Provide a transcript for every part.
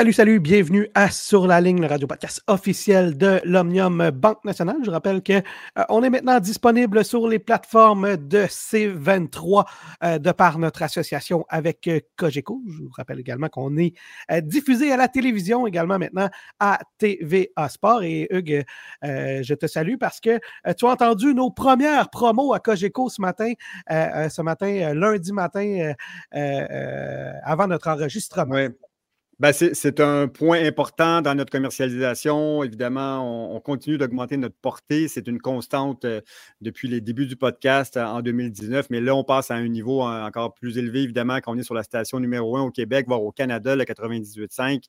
Salut, salut, bienvenue à Sur la ligne, le radio podcast officiel de l'Omnium Banque Nationale. Je rappelle que euh, on est maintenant disponible sur les plateformes de C23 euh, de par notre association avec euh, Cogeco. Je vous rappelle également qu'on est diffusé à la télévision également maintenant à TVA Sport. Et Hugues, je te salue parce que tu as entendu nos premières promos à Cogeco ce matin, ce matin, lundi matin, avant notre enregistrement. Oui. Ben, c'est un point important dans notre commercialisation. Évidemment, on, continue d'augmenter notre portée. C'est une constante euh, depuis les débuts du podcast euh, en 2019, mais là, on passe à un niveau euh, encore plus élevé, évidemment, quand on est sur la station numéro un au Québec, voire au Canada, le 98.5.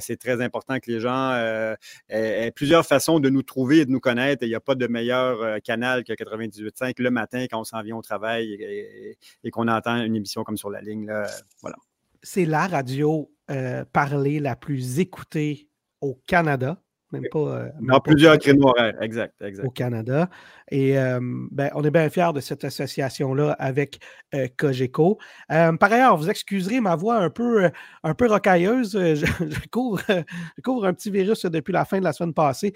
c'est très important que les gens aient, plusieurs façons de nous trouver et de nous connaître. Il n'y a pas de meilleur canal que 98.5 le matin quand on s'en vient au travail et, qu'on entend une émission comme sur la ligne. Là, voilà. C'est la radio euh, parler la plus écoutée au Canada. Même pas. Euh, Dans plusieurs créneaux horaires, exact, exact. Au Canada. Et euh, ben, on est bien fiers de cette association-là avec Cogeco. par ailleurs, vous excuserez ma voix un peu, un peu rocailleuse. Je, couvre, couvre, un petit virus depuis la fin de la semaine passée,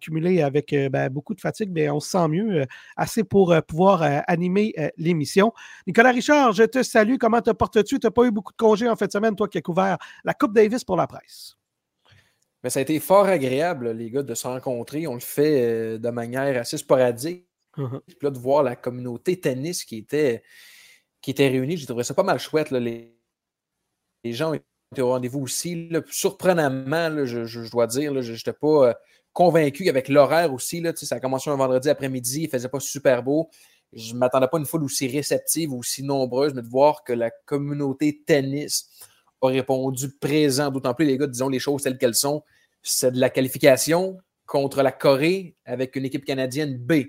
cumulé avec ben, beaucoup de fatigue, mais on se sent mieux, assez pour pouvoir animer l'émission. Nicolas Richard, je te salue. Comment te portes-tu? Tu n'as pas eu beaucoup de congés en fin de semaine, toi qui as couvert la Coupe Davis pour la presse? Mais ça a été fort agréable, les gars, de se rencontrer. On le fait euh, de manière assez sporadique. Uh-huh. Puis là, de voir la communauté tennis qui était, qui était réunie, j'ai trouvé ça pas mal chouette. Les, les gens étaient au rendez-vous aussi. Surprenamment, je, dois dire, je n'étais pas euh, convaincu avec l'horaire aussi. Là, ça a commencé un vendredi après-midi, il ne faisait pas super beau. Je ne m'attendais pas à une foule aussi réceptive, aussi nombreuse, mais de voir que la communauté tennis a répondu présent, d'autant plus les gars, disons les choses telles qu'elles sont. C'est de la qualification contre la Corée avec une équipe canadienne B.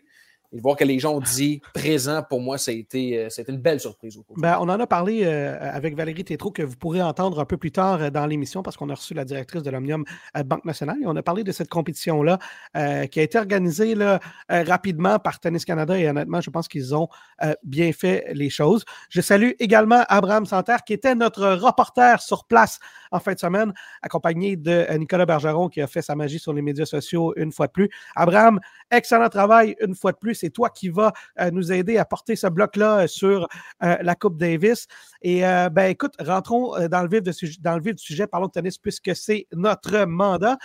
Et voir que les gens ont dit présent, pour moi, ça a été, euh, une belle surprise. Ben, on en a parlé euh, avec Valérie Tétrault, que vous pourrez entendre un peu plus tard euh, dans l'émission, parce qu'on a reçu la directrice de l'Omnium Banque Nationale. Et on a parlé de cette compétition-là qui a été organisée là, rapidement par Tennis Canada. Et honnêtement, je pense qu'ils ont bien fait les choses. Je salue également Abraham Santerre, qui était notre reporter sur place en fin de semaine, accompagné de Nicolas Bergeron, qui a fait sa magie sur les médias sociaux une fois de plus. Abraham, excellent travail une fois de plus c'est toi qui vas euh, nous aider à porter ce bloc-là euh, sur euh, la Coupe Davis. Et ben écoute, rentrons dans le, vif dans le vif du sujet, parlons de tennis puisque c'est notre mandat.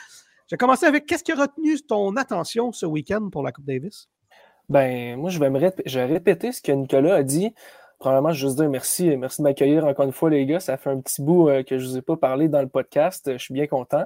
Je vais commencer avec qu'est-ce qui a retenu ton attention ce week-end pour la Coupe Davis? Ben, moi, je vais me répéter ce que Nicolas a dit. Premièrement, je veux juste dire merci. Merci de m'accueillir encore une fois, les gars. Ça fait un petit bout que je ne vous ai pas parlé dans le podcast. Je suis bien content.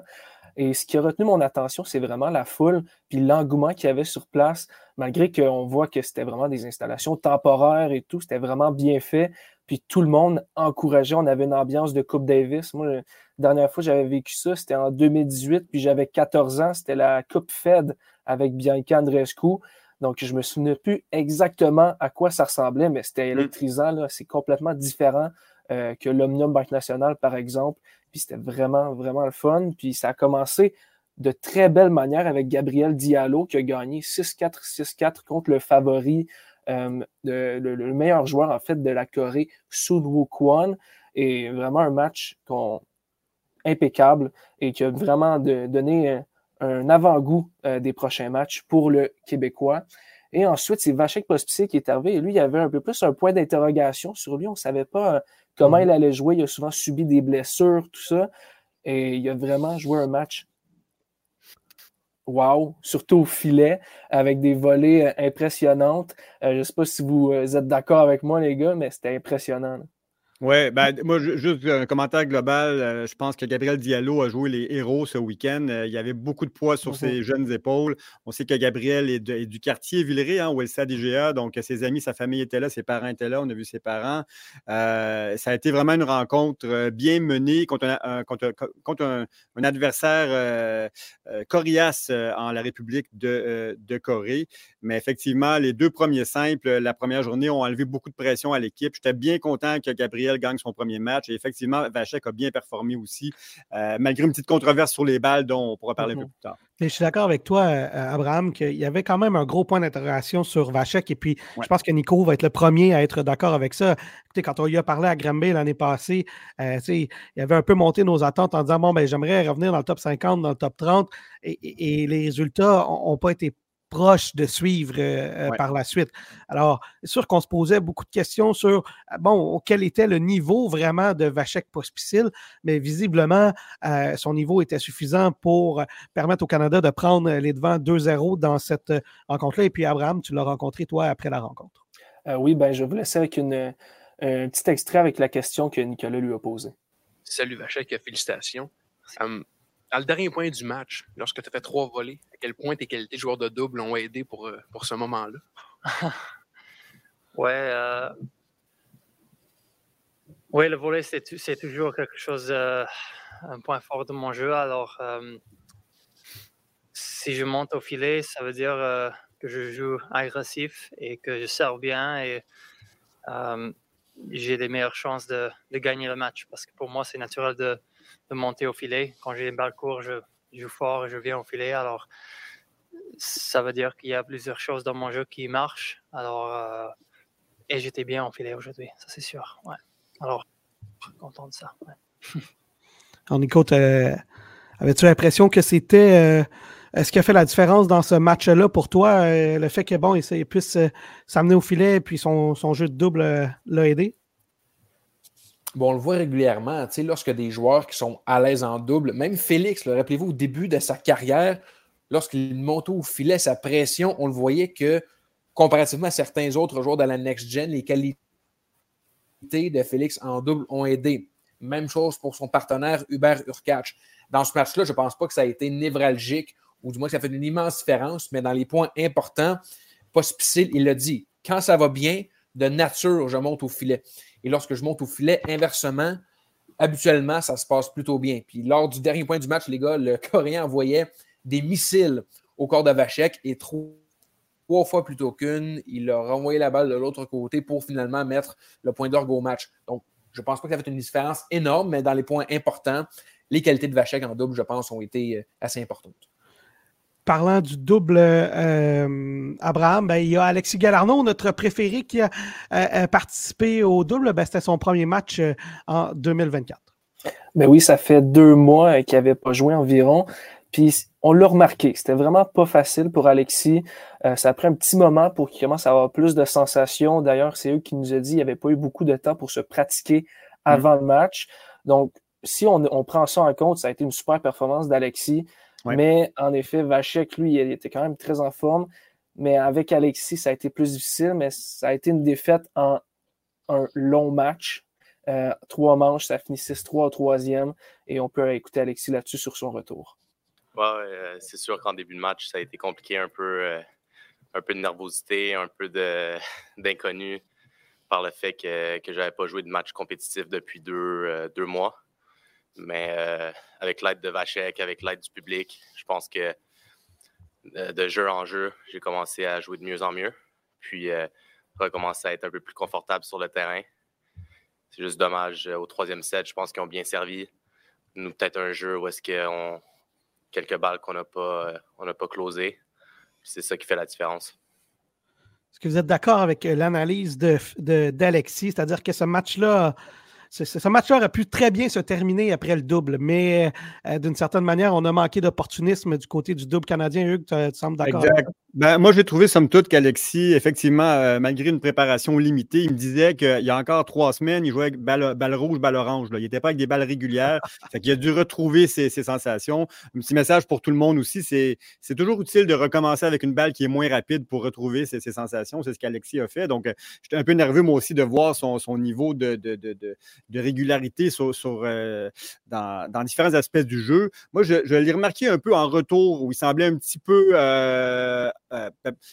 Et ce qui a retenu mon attention, c'est vraiment la foule, puis l'engouement qu'il y avait sur place, malgré qu'on voit que c'était vraiment des installations temporaires et tout, c'était vraiment bien fait. Puis tout le monde encourageait, on avait une ambiance de Coupe Davis. Moi, la dernière fois que j'avais vécu ça, c'était en 2018, puis j'avais 14 ans, c'était la Coupe Fed avec Bianca Andreescu. Donc, je me souviens plus exactement à quoi ça ressemblait, mais c'était mm. électrisant. C'est complètement différent euh, que l'Omnium Banque Nationale, par exemple. Puis c'était vraiment, vraiment le fun. Puis ça a commencé de très belle manière avec Gabriel Diallo qui a gagné 6-4, 6-4 contre le favori, euh, le, meilleur joueur en fait de la Corée, Sun Woo Kwon. Et vraiment un match impeccable et qui a vraiment donné un, avant-goût euh, des prochains matchs pour le Québécois. Et ensuite, c'est Vachek Pospisil qui est arrivé. Et lui, il y avait un peu plus un point d'interrogation sur lui. On ne savait pas euh, comment il mhm. allait jouer. Il a souvent subi des blessures, tout ça. Et il a vraiment joué un match wow, surtout au filet, avec des volées impressionnantes. je ne sais pas si vous êtes d'accord avec moi, les gars, mais c'était impressionnant. Oui, ben, moi, juste un commentaire global. Euh, je pense que Gabriel Diallo a joué les héros ce week-end. Euh, il y avait beaucoup de poids sur ses jeunes épaules. On sait que Gabriel est, du quartier Villeray, hein, où est le DGA. Donc, ses amis, sa famille étaient là, ses parents étaient là. On a vu ses parents. Euh, ça a été vraiment une rencontre bien menée contre un, contre, un, adversaire coriace en la République de, de Corée. Mais effectivement, les deux premiers simples, la première journée, ont enlevé beaucoup de pression à l'équipe. J'étais bien content que Gabriel gagne son premier match. Et effectivement, Vachek a bien performé aussi, euh, malgré une petite controverse sur les balles dont on pourra parler un peu mhm. plus tard. je suis d'accord avec toi, euh, Abraham, qu'il y avait quand même un gros point d'interrogation sur Vachek. Et puis, je pense que Nico va être le premier à être d'accord avec ça. Écoutez, quand on y a parlé à Granby l'année passée, euh, il avait un peu monté nos attentes en disant Bon, ben, j'aimerais revenir dans le top 50, dans le top 30. Et, et les résultats n'ont pas été proche de suivre euh, euh, par la suite. Alors, c'est sûr qu'on se posait beaucoup de questions sur, euh, bon, quel était le niveau vraiment de Vachek Pospisil, mais visiblement, son niveau était suffisant pour permettre au Canada de prendre les devants 2-0 dans cette rencontre-là. Et puis, Abraham, tu l'as rencontré, toi, après la rencontre. oui, ben, je vous laisser avec une, un petit extrait avec la question que Nicolas lui a posée. Salut Vachek, félicitations. Hum, dans le dernier point du match, lorsque tu as fait trois volets, à quel point tes qualités de joueur de double ont aidé pour, euh, pour ce moment-là? ouais. Euh... Ouais, le volet, c'est, toujours quelque chose, euh, un point fort de mon jeu. Alors, si je monte au filet, ça veut dire que je joue agressif et que je sers bien et j'ai des meilleures chances de, de, gagner le match parce que pour moi, c'est naturel de de monter au filet. Quand j'ai une balle courte, je, joue fort et je viens au filet. Alors, ça veut dire qu'il y a plusieurs choses dans mon jeu qui marchent. Alors, euh, et j'étais bien au filet aujourd'hui, ça c'est sûr. Ouais. Alors, content de ça. Alors, Nico, avais-tu l'impression que c'était. Euh, est ce qui a fait la différence dans ce match-là pour toi, euh, le fait que bon, il puisse s'amener au filet puis son, son jeu de double l'a aidé? Bon, on le voit régulièrement, lorsque des joueurs qui sont à l'aise en double, même Félix, rappelez-vous, au début de sa carrière, lorsqu'il montait au filet, sa pression, on le voyait que, comparativement à certains autres joueurs de la Next Gen, les qualités de Félix en double ont aidé. Même chose pour son partenaire Hubert Urkach. Dans ce match-là, je ne pense pas que ça a été névralgique, ou du moins que ça fait une immense différence, mais dans les points importants, Pospisil, il l'a dit, quand ça va bien, de nature, je monte au filet. Et lorsque je monte au filet, inversement, habituellement, ça se passe plutôt bien. Puis lors du dernier point du match, les gars, le Coréen envoyait des missiles au corps de Vachek et trois, fois plutôt qu'une, il a renvoyé la balle de l'autre côté pour finalement mettre le point d'orgue au match. Donc, je ne pense pas que ça fait une différence énorme, mais dans les points importants, les qualités de Vachek en double, je pense, ont été euh, assez importantes parlant du double euh, Abraham, ben, il y a Alexis Galarno, notre préféré, qui a euh, euh, participé au double. Ben, C'était son premier match en 2024. Ben oui, ça fait deux mois qu'il n'avait pas joué environ. Puis on l'a remarqué, c'était vraiment pas facile pour Alexis. ça a pris un petit moment pour qu'il commence à avoir plus de sensations. D'ailleurs, c'est eux qui nous ont dit qu'il n'y avait pas eu beaucoup de temps pour se pratiquer avant le match. Donc, si on, on, prend ça en compte, ça a été une super performance d'Alexis. Mais en effet, Vachek, lui, il était quand même très en forme. Mais avec Alexis, ça a été plus difficile, mais ça a été une défaite en un long match. Euh, trois manches, ça finit 6-3 au troisième. Et on peut écouter Alexis là-dessus sur son retour. Ouais, euh, c'est sûr qu'en début de match, ça a été compliqué, un peu, euh, un peu de nervosité, un peu d'inconnu par le fait que, que je n'avais pas joué de match compétitif depuis deux, deux mois. Mais euh, avec l'aide de Vachek, avec l'aide du public, je pense que euh, de, jeu en jeu, j'ai commencé à jouer de mieux en mieux. Puis, euh, recommencer à être un peu plus confortable sur le terrain. C'est juste dommage. Au troisième set, je pense qu'ils ont bien servi. Nous, peut-être un jeu où est-ce qu'on. quelques balles qu'on n'a pas, pas closées. C'est ça qui fait la différence. Est-ce que vous êtes d'accord avec l'analyse d'Alexis? De, C'est-à-dire que ce match-là ce match-là aurait pu très bien se terminer après le double, mais euh, d'une certaine manière, on a manqué d'opportunisme du côté du double canadien. Hugues, tu, tu sembles d'accord? Exact. Ben, moi, j'ai trouvé, somme toute, qu'Alexis, effectivement, euh, malgré une préparation limitée, il me disait qu'il y a encore trois semaines, il jouait avec balle, balle rouge, balle orange. Là. Il n'était pas avec des balles régulières. fait qu'il a dû retrouver ses, ses, sensations. Un petit message pour tout le monde aussi, c'est, c'est toujours utile de recommencer avec une balle qui est moins rapide pour retrouver ses, ses sensations. C'est ce qu'Alexis a fait. Donc, euh, j'étais un peu nerveux, moi aussi, de voir son, son niveau de, de, de, de, régularité sur, sur euh, dans, différents aspects du jeu. Moi, je, l'ai remarqué un peu en retour où il semblait un petit peu... Euh, euh,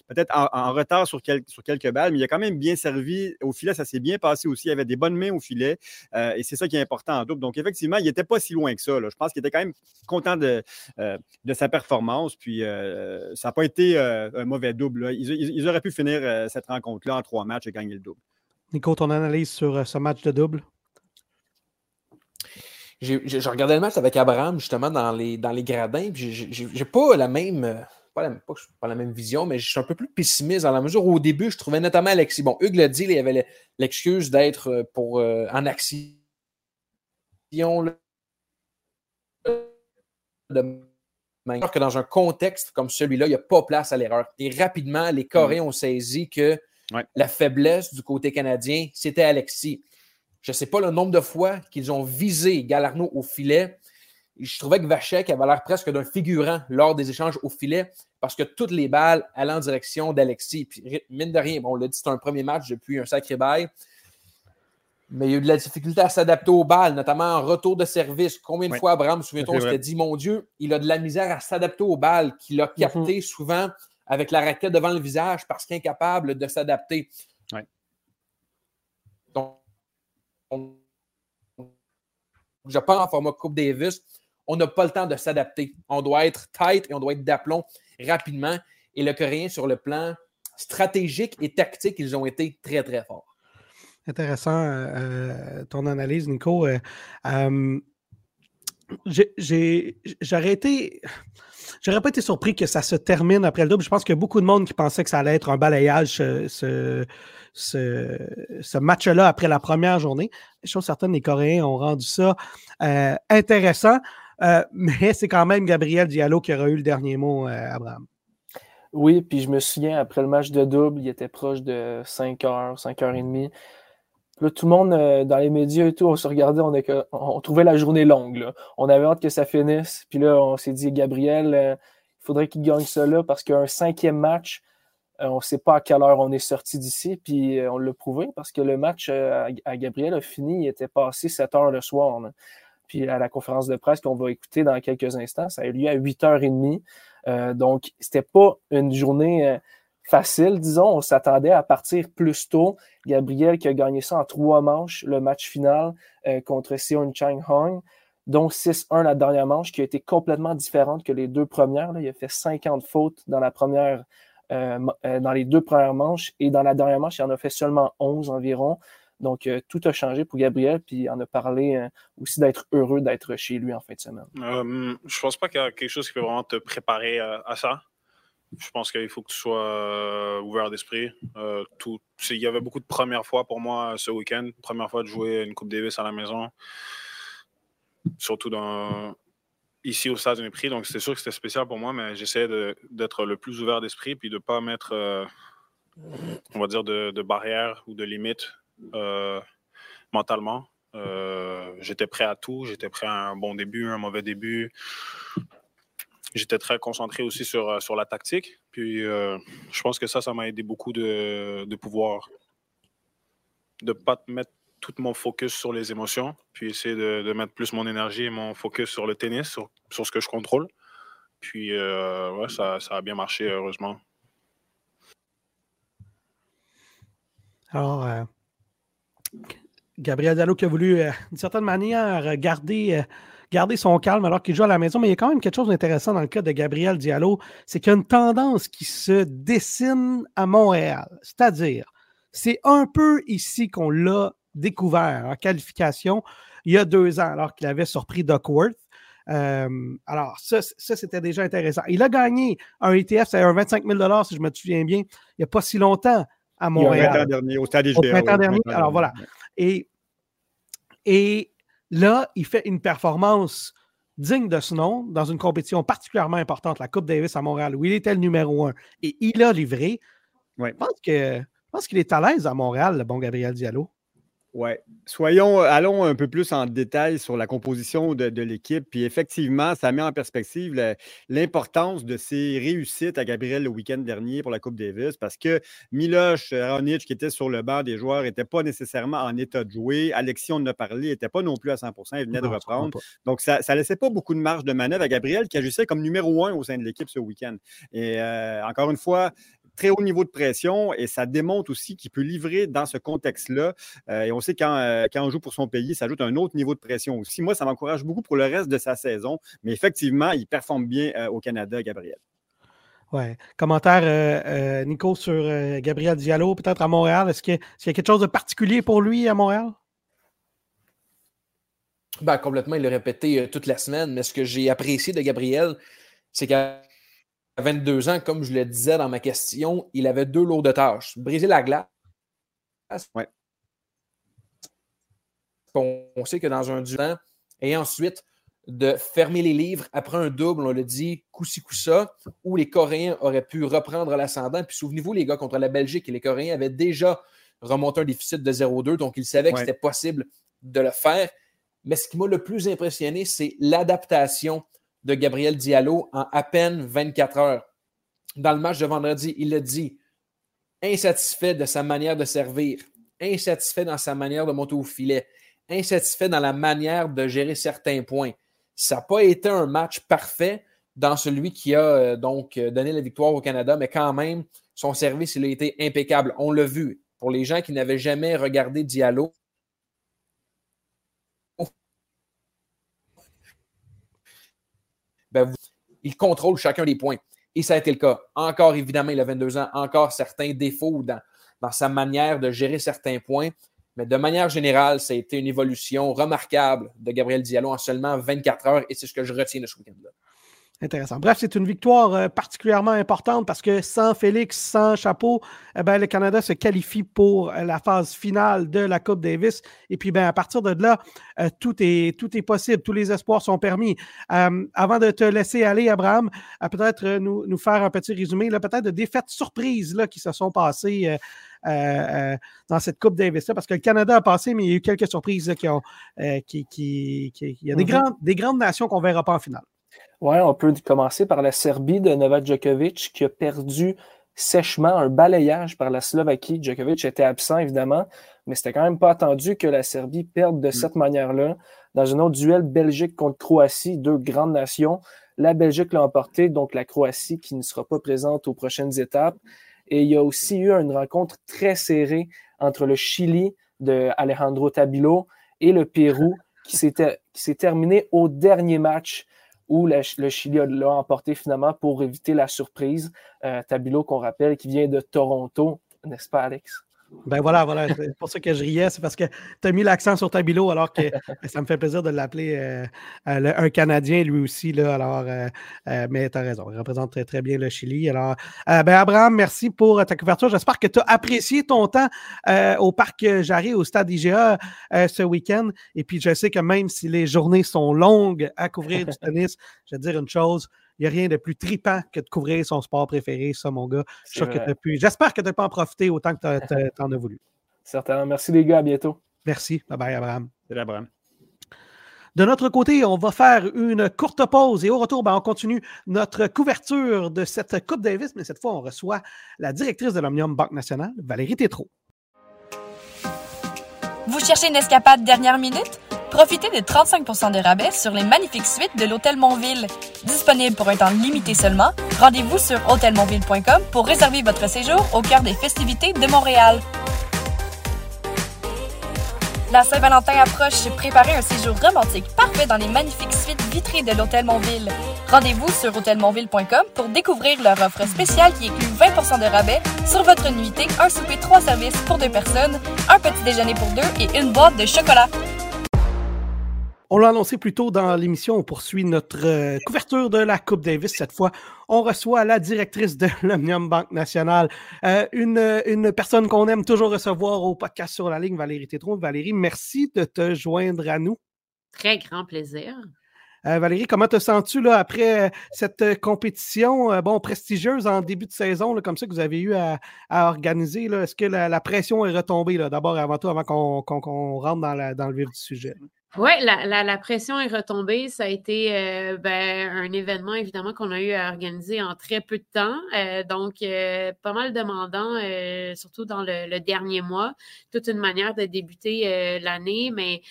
peut-être en, retard sur, sur, quelques balles, mais il a quand même bien servi au filet. Ça s'est bien passé aussi. Il avait des bonnes mains au filet et c'est ça qui est important en double. Donc, effectivement, il n'était pas si loin que ça. Je pense qu'il était quand même content de, de sa performance. Puis, ça n'a pas été un mauvais double. Ils, ils, auraient pu finir cette rencontre-là en trois matchs et gagner le double. Nico, ton analyse sur ce match de double? J'ai regardé le match avec Abraham, justement, dans les, dans les gradins. J'ai pas la même pas la, pas, pas la même vision, mais je suis un peu plus pessimiste dans la mesure où au début, je trouvais notamment Alexis. Bon, Hugues l'a dit, il y avait l'excuse d'être euh, pour euh, en action de que dans un contexte comme celui-là, il n'y a pas place à l'erreur. Et rapidement, les Coréens mmh. ont saisi que ouais. la faiblesse du côté canadien, c'était Alexis. Je ne sais pas le nombre de fois qu'ils ont visé Galarno au filet je trouvais que Vachek avait l'air presque d'un figurant lors des échanges au filet parce que toutes les balles allaient en direction d'Alexis. Puis, mine de rien, bon, on l'a dit, c'est un premier match depuis un sacré bail. Mais il y a eu de la difficulté à s'adapter aux balles, notamment en retour de service. Combien de oui. fois Abraham, souviens-toi, on s'était dit, mon Dieu, il a de la misère à s'adapter aux balles, qu'il a capté mm -hmm. souvent avec la raquette devant le visage parce qu'il est incapable de s'adapter. Oui. Je pense en format Coupe Davis, on n'a pas le temps de s'adapter. On doit être tight et on doit être d'aplomb rapidement. Et le Coréen, sur le plan stratégique et tactique, ils ont été très, très forts. Intéressant euh, ton analyse, Nico. Euh, euh, J'aurais été. J'aurais pas été surpris que ça se termine après le double. Je pense a beaucoup de monde qui pensait que ça allait être un balayage, ce, ce, ce, match-là après la première journée. Chose certaine, les Coréens ont rendu ça euh, intéressant. Euh, mais c'est quand même Gabriel Diallo qui aura eu le dernier mot, euh, Abraham. Oui, puis je me souviens, après le match de double, il était proche de 5 heures, 5 heures et demie. Là, tout le monde, dans les médias et tout, on se regardait, on, trouvait la journée longue. On avait hâte que ça finisse. Puis là, on s'est dit, Gabriel, il faudrait qu'il gagne ça là parce qu'un cinquième match, on ne sait pas à quelle heure on est sorti d'ici. Puis on l'a prouvé parce que le match à, à, Gabriel a fini, il était passé 7 heures le soir. Puis à la conférence de presse qu'on va écouter dans quelques instants, ça a eu lieu à 8h30. Euh, donc, c'était pas une journée euh, facile, disons. On s'attendait à partir plus tôt. Gabriel qui a gagné ça en trois manches, le match final euh, contre Seon Chang Hong. Donc 6-1 la dernière manche qui a été complètement différente que les deux premières. Il a fait 50 fautes dans la première, euh, dans les deux premières manches et dans la dernière manche, il en a fait seulement 11 environ. Donc, euh, tout a changé pour Gabriel, puis il en a parlé euh, aussi d'être heureux d'être chez lui en fin de semaine. Euh, je pense pas qu'il y a quelque chose qui peut vraiment te préparer à, ça. Je pense qu'il faut que tu sois euh, ouvert d'esprit. il y avait beaucoup de premières fois pour moi ce week-end. Première fois de jouer une Coupe Davis à la maison, surtout dans, ici au Stade Prix. Donc, c'était sûr que c'était spécial pour moi, mais j'essayais d'être le plus ouvert d'esprit puis de ne pas mettre, on va dire, de, de barrières ou de limites euh, mentalement. Euh, j'étais prêt à tout. J'étais prêt à un bon début, un mauvais début. J'étais très concentré aussi sur, euh, sur la tactique. Puis euh, je pense que ça, ça m'a aidé beaucoup de, de pouvoir de ne pas mettre tout mon focus sur les émotions, puis essayer de, mettre plus mon énergie et mon focus sur le tennis, sur, sur ce que je contrôle. Puis euh, ça, ça a bien marché, heureusement. Alors, euh, Gabriel Diallo qui a voulu, euh, d'une certaine manière, garder, garder son calme alors qu'il joue à la maison. Mais il y a quand même quelque chose d'intéressant dans le cas de Gabriel Diallo, c'est qu'il y a une tendance qui se dessine à Montréal. C'est-à-dire, c'est un peu ici qu'on l'a découvert en qualification il y a deux ans, alors qu'il avait surpris Duckworth. Euh, alors, ça, ça c'était déjà intéressant. Il a gagné un ETF, c'est un 25 000 si je me souviens bien, il n'y a pas si longtemps à Montréal. Au printemps dernier, au stade Au printemps dernier. Alors voilà. Et Et là, il fait une performance digne de ce nom dans une compétition particulièrement importante, la Coupe Davis à Montréal, où il était le numéro un. Et il a livré. Je pense qu'il est à l'aise à Montréal, le bon Gabriel Diallo. Oui. Soyons, allons un peu plus en détail sur la composition de, l'équipe. Puis effectivement, ça met en perspective l'importance de ses réussites à Gabriel le week-end dernier pour la Coupe Davis parce que Miloš Ronic, qui était sur le banc des joueurs, n'était pas nécessairement en état de jouer. Alexis, on en a parlé, n'était pas non plus à 100% il venait de reprendre. Donc, ça ne laissait pas beaucoup de marge de manœuvre à Gabriel qui agissait comme numéro un au sein de l'équipe ce week-end. Et euh, encore une fois, très haut niveau de pression et ça démontre aussi qu'il peut livrer dans ce contexte-là. Euh, et on sait quand, euh, quand on joue pour son pays, ça ajoute un autre niveau de pression aussi. Moi, ça m'encourage beaucoup pour le reste de sa saison, mais effectivement, il performe bien euh, au Canada, Gabriel. Ouais. Commentaire, Nico, sur Gabriel Diallo, peut-être à Montréal. Est-ce qu'il y a quelque chose de particulier pour lui à Montréal? Ben, complètement, il l'a répété toute la semaine, mais ce que j'ai apprécié de Gabriel, c'est qu'à 22 ans, comme je le disais dans ma question, il avait deux lourdes tâches. Briser la glace. Ouais. On, sait que dans un duel, et ensuite de fermer les livres après un double, on le dit coup-ci, coup-ça, où les Coréens auraient pu reprendre l'ascendant. Puis souvenez-vous, les gars, contre la Belgique, les Coréens avaient déjà remonté un déficit de 0-2, donc ils savaient que c'était possible de le faire. Mais ce qui m'a le plus impressionné, c'est l'adaptation de Gabriel Diallo en à peine 24 heures. Dans le match de vendredi, il a dit insatisfait de sa manière de servir, insatisfait dans sa manière de monter au filet, insatisfait dans la manière de gérer certains points. Ça n'a pas été un match parfait dans celui qui a euh, donc euh, donné la victoire au Canada, mais quand même, son service il a été impeccable. On l'a vu. Pour les gens qui n'avaient jamais regardé Diallo, il contrôle chacun des points. Et ça a été le cas. Encore, évidemment, il a 22 ans, encore certains défauts dans, dans sa manière de gérer certains points. Mais de manière générale, ça a été une évolution remarquable de Gabriel Diallo en seulement 24 heures et c'est ce que je retiens de ce week-end-là. Intéressant. Bref, c'est une victoire euh, particulièrement importante parce que sans Félix, sans Chapeau, eh ben, le Canada se qualifie pour euh, la phase finale de la Coupe Davis. Et puis, ben, à partir de là, euh, tout, est, tout est possible. Tous les espoirs sont permis. avant de te laisser aller, Abraham, peut-être nous, nous, faire un petit résumé, peut-être de défaites surprises là, qui se sont passées. dans cette Coupe Davis. Là, parce que le Canada a passé, mais il y a eu quelques surprises qui ont. qui, qui, il y a des, mm-hmm. grandes, des grandes nations qu'on ne verra pas en finale. Oui, on peut commencer par la Serbie de Novak Djokovic qui a perdu sèchement un balayage par la Slovaquie. Djokovic était absent, évidemment, mais c'était quand même pas attendu que la Serbie perde de mm. cette manière-là. Dans un autre duel, Belgique contre Croatie, deux grandes nations. La Belgique l'a emporté, donc la Croatie qui ne sera pas présente aux prochaines étapes. Et il y a aussi eu une rencontre très serrée entre le Chili de Alejandro Tabilo et le Pérou qui s'est terminé au dernier match où le, Chili l'a emporté finalement pour éviter la surprise. Euh, Tabilo, qu'on rappelle, qui vient de Toronto, n'est-ce pas, Alex? Ben voilà, voilà. C'est pour ça que je riais. C'est parce que tu as mis l'accent sur Tabilo, alors que ça me fait plaisir de l'appeler euh, euh, un Canadien, lui aussi. Là, alors, euh, mais tu as raison. Il représente très, très bien le Chili. Alors, ben Abraham, merci pour ta couverture. J'espère que tu as apprécié ton temps au Parc Jarry, au Stade IGA ce week-end. Et puis, je sais que même si les journées sont longues à couvrir du tennis, je vais te dire une chose n'y a rien de plus tripant que de couvrir son sport préféré, ça, mon gars. J'espère que tu as pu en profiter autant que tu en as voulu. Certainement. Merci, les gars. À bientôt. Merci. Bye bye, Abraham. Salut, Abraham. De notre côté, on va faire une courte pause et au retour, ben, on continue notre couverture de cette Coupe Davis, mais cette fois, on reçoit la directrice de l'Omnium Banque Nationale, Valérie Tétrault. Vous cherchez une escapade dernière minute? Profitez de 35% de rabais sur les magnifiques suites de l'Hôtel Montville. Disponible pour un temps limité seulement, rendez-vous sur hôtelmontville.com pour réserver votre séjour au cœur des festivités de Montréal. La Saint-Valentin approche. Préparez un séjour romantique parfait dans les magnifiques suites vitrées de l'Hôtel Montville. Rendez-vous sur hôtelmontville.com pour découvrir leur offre spéciale qui inclut 20% de rabais sur votre nuitée, un souper trois services pour deux personnes, un petit déjeuner pour deux et une boîte de chocolat. On l'a annoncé plus tôt dans l'émission, on poursuit notre euh, couverture de la Coupe Davis. Cette fois, on reçoit la directrice de l'Omnium Banque Nationale, euh, une, une, personne qu'on aime toujours recevoir au podcast sur la ligne, Valérie Tétron. Valérie, merci de te joindre à nous. Très grand plaisir. Euh, Valérie, comment te sens-tu là, après cette compétition bon, prestigieuse en début de saison, là, comme ça que vous avez eu à, organiser? Est-ce que la, pression est retombée d'abord avant tout, avant qu'on rentre dans, dans, le vif du sujet? Oui, la, la, la, pression est retombée. Ça a été euh, ben, un événement, évidemment, qu'on a eu à organiser en très peu de temps. Euh, donc, euh, pas mal demandant, surtout dans le, dernier mois. Toute une manière de débuter l'année, mais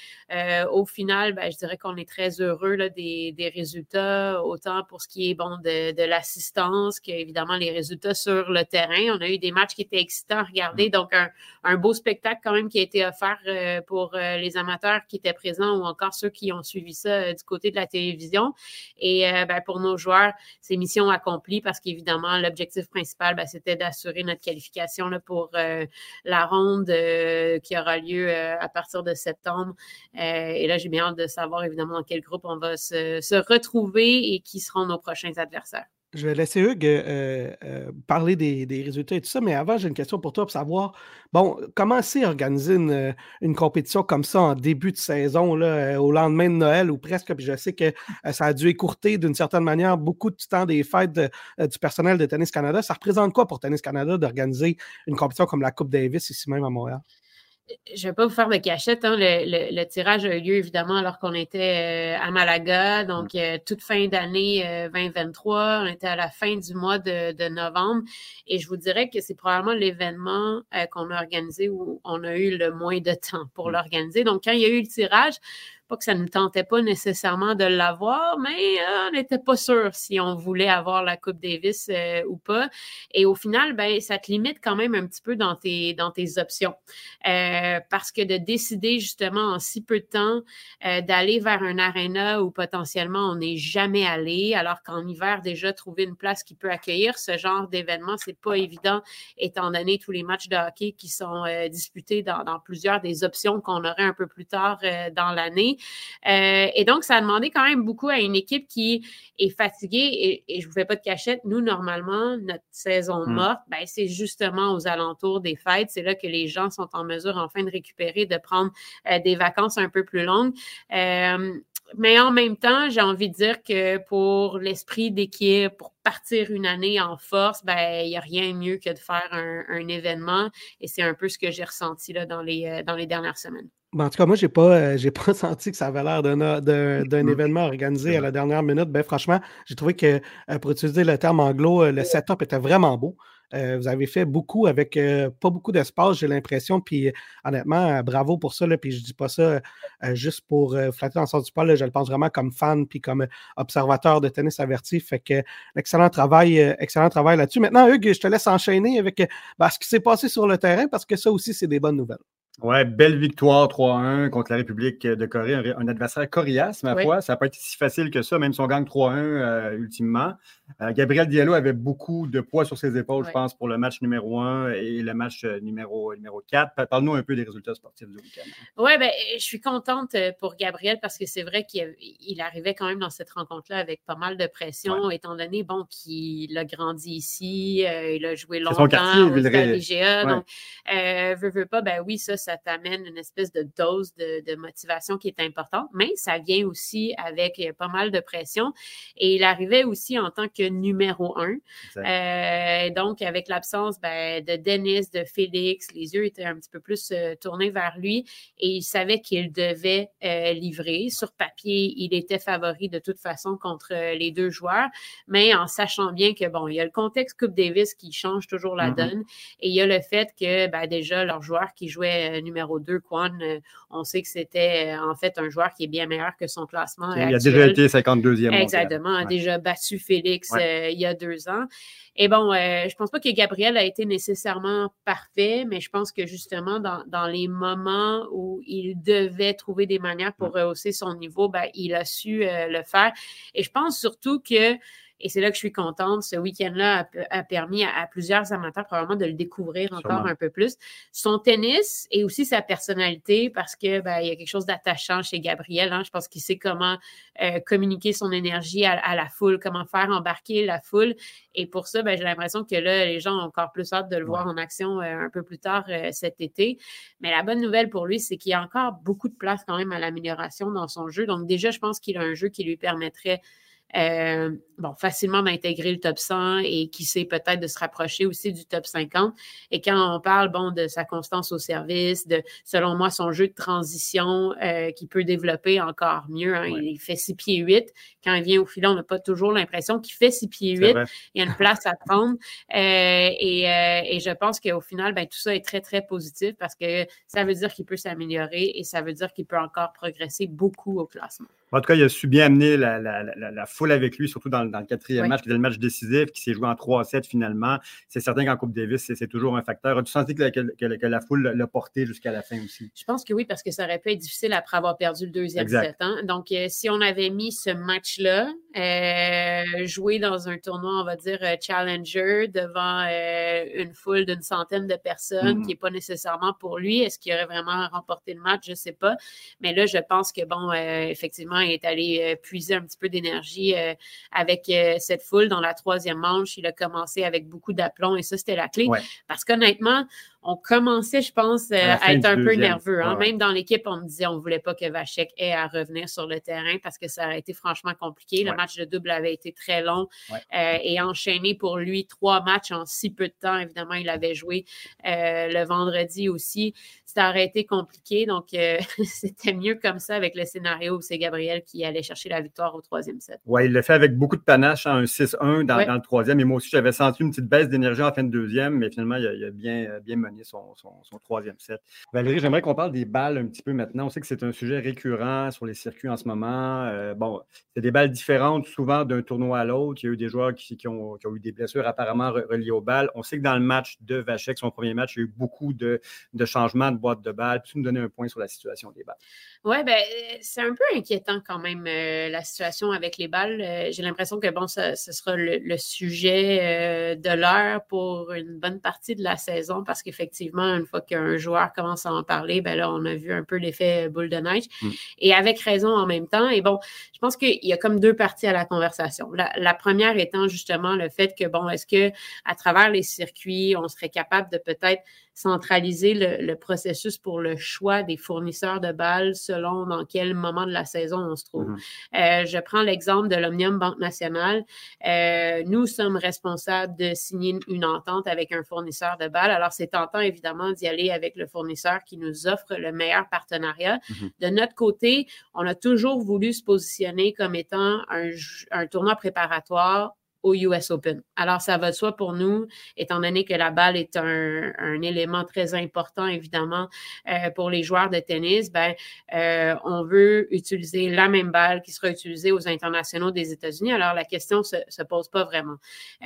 au final, ben, je dirais qu'on est très heureux là, des, des, résultats, autant pour ce qui est bon de, de l'assistance qu'évidemment les résultats sur le terrain. On a eu des matchs qui étaient excitants à regarder. Mmh. Donc, un, un beau spectacle quand même qui a été offert pour les amateurs qui étaient présents ou encore ceux qui ont suivi ça euh, du côté de la télévision. Et euh, ben, pour nos joueurs, c'est mission accomplie parce qu'évidemment, l'objectif principal, ben, c'était d'assurer notre qualification pour euh, la ronde qui aura lieu à partir de septembre. et là, j'ai bien hâte de savoir évidemment dans quel groupe on va se retrouver et qui seront nos prochains adversaires. Je vais laisser Hugues euh, euh, parler des, résultats et tout ça, mais avant, j'ai une question pour toi pour savoir, bon, comment c'est organiser une, une, compétition comme ça en début de saison, là, euh, au lendemain de Noël ou presque, puis je sais que ça a dû écourter d'une certaine manière beaucoup de temps des fêtes du personnel de Tennis Canada. Ça représente quoi pour Tennis Canada d'organiser une compétition comme la Coupe Davis ici même à Montréal? Je ne vais pas vous faire de cachette. Hein. Le, tirage a eu lieu évidemment alors qu'on était euh, à Malaga, donc euh, toute fin d'année 2023. Euh, on était à la fin du mois de, novembre et je vous dirais que c'est probablement l'événement qu'on a organisé où on a eu le moins de temps pour mmh. l'organiser. Donc quand il y a eu le tirage, pas que ça ne tentait pas nécessairement de l'avoir, mais euh, on n'était pas sûr si on voulait avoir la Coupe Davis euh, ou pas. Et au final, ben, ça te limite quand même un petit peu dans tes, dans tes options. Euh, parce que de décider justement en si peu de temps d'aller vers un aréna où potentiellement on n'est jamais allé, alors qu'en hiver, déjà, trouver une place qui peut accueillir ce genre d'événement, c'est pas évident, étant donné tous les matchs de hockey qui sont disputés dans, dans, plusieurs des options qu'on aurait un peu plus tard dans l'année. Euh, et donc, ça a demandé quand même beaucoup à une équipe qui est fatiguée. Et, je ne vous fais pas de cachette, nous, normalement, notre saison hmm. morte, ben, c'est justement aux alentours des fêtes. C'est là que les gens sont en mesure enfin de récupérer, de prendre euh, des vacances un peu plus longues. Euh, mais en même temps, j'ai envie de dire que pour l'esprit d'équipe, pour partir une année en force, ben il n'y a rien de mieux que de faire un, un événement. Et c'est un peu ce que j'ai ressenti là, dans, les, dans les dernières semaines. Ben, en tout cas, moi, je n'ai pas, euh, pas senti que ça avait l'air d'un, mmh. événement organisé à la dernière minute. Ben, franchement, j'ai trouvé que, euh, pour utiliser le terme anglo, euh, le setup était vraiment beau. Vous avez fait beaucoup avec pas beaucoup d'espace, j'ai l'impression. Puis honnêtement, bravo pour ça. Là, puis je dis pas ça juste pour flatter dans le sens du poil. je le pense vraiment comme fan puis comme observateur de tennis averti. Fait que excellent travail, excellent travail là-dessus. Maintenant, Hugues, je te laisse enchaîner avec ben, ce qui s'est passé sur le terrain parce que ça aussi, c'est des bonnes nouvelles. Ouais, belle victoire 3-1 contre la République de Corée, un, adversaire coriace, ma foi. Ça n'a pas été si facile que ça, même si on gagne 3-1 euh, ultimement. Euh, Gabriel Diallo avait beaucoup de poids sur ses épaules, je pense, pour le match numéro 1 et le match euh, numéro, numéro 4. Parle-nous un peu des résultats sportifs du week-end. Oui, ben, je suis contente pour Gabriel parce que c'est vrai qu'il arrivait quand même dans cette rencontre-là avec pas mal de pression, étant donné bon, qu'il a grandi ici, il a joué longtemps au l'IGA. Donc, veut, veut pas, ben oui, ça, ça t'amène une espèce de dose de, motivation qui est importante, mais ça vient aussi avec euh, pas mal de pression. Et il arrivait aussi en tant que numéro un. Euh, donc, avec l'absence ben, de Dennis, de Félix, les yeux étaient un petit peu plus euh, tournés vers lui et il savait qu'il devait livrer. Sur papier, il était favori de toute façon contre les deux joueurs, mais en sachant bien que, bon, il y a le contexte Coupe Davis qui change toujours la mm-hmm. donne et il y a le fait que, ben, déjà, leur joueur qui jouait numéro 2, Quan, euh, on sait que c'était euh, en fait un joueur qui est bien meilleur que son classement. Il a déjà été 52e. Exactement, a déjà battu Félix euh, il y a deux ans. Et bon, je je pense pas que Gabriel a été nécessairement parfait, mais je pense que justement, dans, les moments où il devait trouver des manières pour rehausser son niveau, ben, il a su le faire. Et je pense surtout que Et c'est là que je suis contente. Ce week-end-là a, permis à, plusieurs amateurs probablement de le découvrir encore un peu plus. Son tennis et aussi sa personnalité, parce que ben, il y a quelque chose d'attachant chez Gabriel. Hein. Je pense qu'il sait comment euh, communiquer son énergie à, la foule, comment faire embarquer la foule. Et pour ça, ben, j'ai l'impression que là, les gens ont encore plus hâte de le voir en action euh, un peu plus tard euh, cet été. Mais la bonne nouvelle pour lui, c'est qu'il y a encore beaucoup de place quand même à l'amélioration dans son jeu. Donc déjà, je pense qu'il a un jeu qui lui permettrait euh, bon, facilement d'intégrer le top 100 et qui sait peut-être de se rapprocher aussi du top 50. Et quand on parle, bon, de sa constance au service, de, selon moi, son jeu de transition euh, qui peut développer encore mieux. Hein. Il fait 6 pieds 8. Quand il vient au filet, on n'a pas toujours l'impression qu'il fait 6 pieds 8. Il y a une place à prendre. Euh, et, et, je pense qu'au final, ben, tout ça est très, très positif parce que ça veut dire qu'il peut s'améliorer et ça veut dire qu'il peut encore progresser beaucoup au classement. En tout cas, il a su bien amener la, la, la, foule avec lui, surtout dans, dans le quatrième match, qui était le match décisif, qui s'est joué en 3-7 finalement. C'est certain qu'en Coupe Davis, c'est toujours un facteur. As-tu senti que, que, la foule l'a porté jusqu'à la fin aussi? Je pense que oui, parce que ça aurait pu être difficile après avoir perdu le deuxième set. Hein? Donc, euh, si on avait mis ce match-là, euh, joué dans un tournoi, on va dire, euh, challenger, devant une foule d'une centaine de personnes, mm-hmm. qui n'est pas nécessairement pour lui, est-ce qu'il aurait vraiment remporté le match? Je ne sais pas. Mais là, je pense que, bon, effectivement, il est allé euh, puiser un petit peu d'énergie euh, avec euh, cette foule dans la troisième manche. Il a commencé avec beaucoup d'aplomb et ça, c'était la clé. Parce qu'honnêtement, on commençait, je pense, à, être un peu nerveux. Hein. Même dans l'équipe, on me disait on ne voulait pas que Vachek ait à revenir sur le terrain parce que ça a été franchement compliqué. Le match de double avait été très long et enchaîné pour lui trois matchs en si peu de temps. Évidemment, il avait joué le vendredi aussi ça aurait été compliqué. Donc, euh, c'était mieux comme ça avec le scénario où c'est Gabriel qui allait chercher la victoire au troisième set. Oui, il l'a fait avec beaucoup de panache, en hein, un 6-1 dans, le troisième. Et moi aussi, j'avais senti une petite baisse d'énergie en fin de deuxième, mais finalement, il a, bien, euh, bien mené son, troisième set. Valérie, j'aimerais qu'on parle des balles un petit peu maintenant. On sait que c'est un sujet récurrent sur les circuits en ce moment. Euh, bon, c'est des balles différentes souvent d'un tournoi à l'autre. Il y a eu des joueurs qui, ont, eu des blessures apparemment reliées aux balles. On sait que dans le match de Vachek, son premier match, il y a eu beaucoup de, de changements de boîte de balles. Peux-tu nous donner un point sur la situation des balles? Oui, ben, euh, c'est un peu inquiétant quand même, euh, la situation avec les balles. Euh, j'ai l'impression que, bon, ce sera le, sujet de l'heure pour une bonne partie de la saison parce qu'effectivement, une fois qu'un joueur commence à en parler, ben là, on a vu un peu l'effet boule de neige. Mm. Et avec raison en même temps. Et bon, je pense qu'il y a comme deux parties à la conversation. La, la première étant justement le fait que, bon, est-ce que à travers les circuits, on serait capable de peut-être centraliser le, processus pour le choix des fournisseurs de balles selon dans quel moment de la saison on se trouve. Mm-hmm. Euh, je prends l'exemple de l'Omnium Banque Nationale. Euh, nous sommes responsables de signer une entente avec un fournisseur de balles. Alors, c'est tentant, évidemment, d'y aller avec le fournisseur qui nous offre le meilleur partenariat. Mm-hmm. De notre côté, on a toujours voulu se positionner comme étant un, un tournoi préparatoire au US Open. Alors, ça va de soi pour nous, étant donné que la balle est un, élément très important, évidemment, euh, pour les joueurs de tennis, ben, euh, on veut utiliser la même balle qui sera utilisée aux internationaux des États-Unis. Alors, la question se, se pose pas vraiment.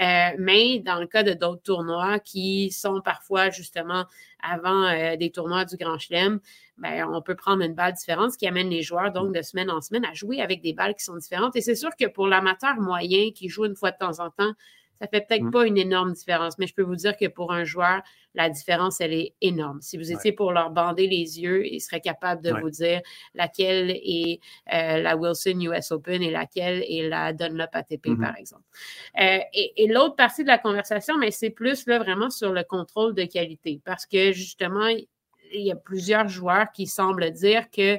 Euh, mais dans le cas de d'autres tournois qui sont parfois, justement, avant euh, des tournois du Grand Chelem, ben, on peut prendre une balle différente, ce qui amène les joueurs donc de semaine en semaine à jouer avec des balles qui sont différentes. Et c'est sûr que pour l'amateur moyen qui joue une fois de temps en temps, ça fait peut-être mm. pas une énorme différence, mais je peux vous dire que pour un joueur, la différence, elle est énorme. Si vous étiez pour leur bander les yeux, ils seraient capables de vous dire laquelle est euh, la Wilson US Open et laquelle est la Dunlop ATP, mm-hmm. par exemple. Euh, et, et l'autre partie de la conversation, mais c'est plus là vraiment sur le contrôle de qualité, parce que justement, il y a plusieurs joueurs qui semblent dire que euh,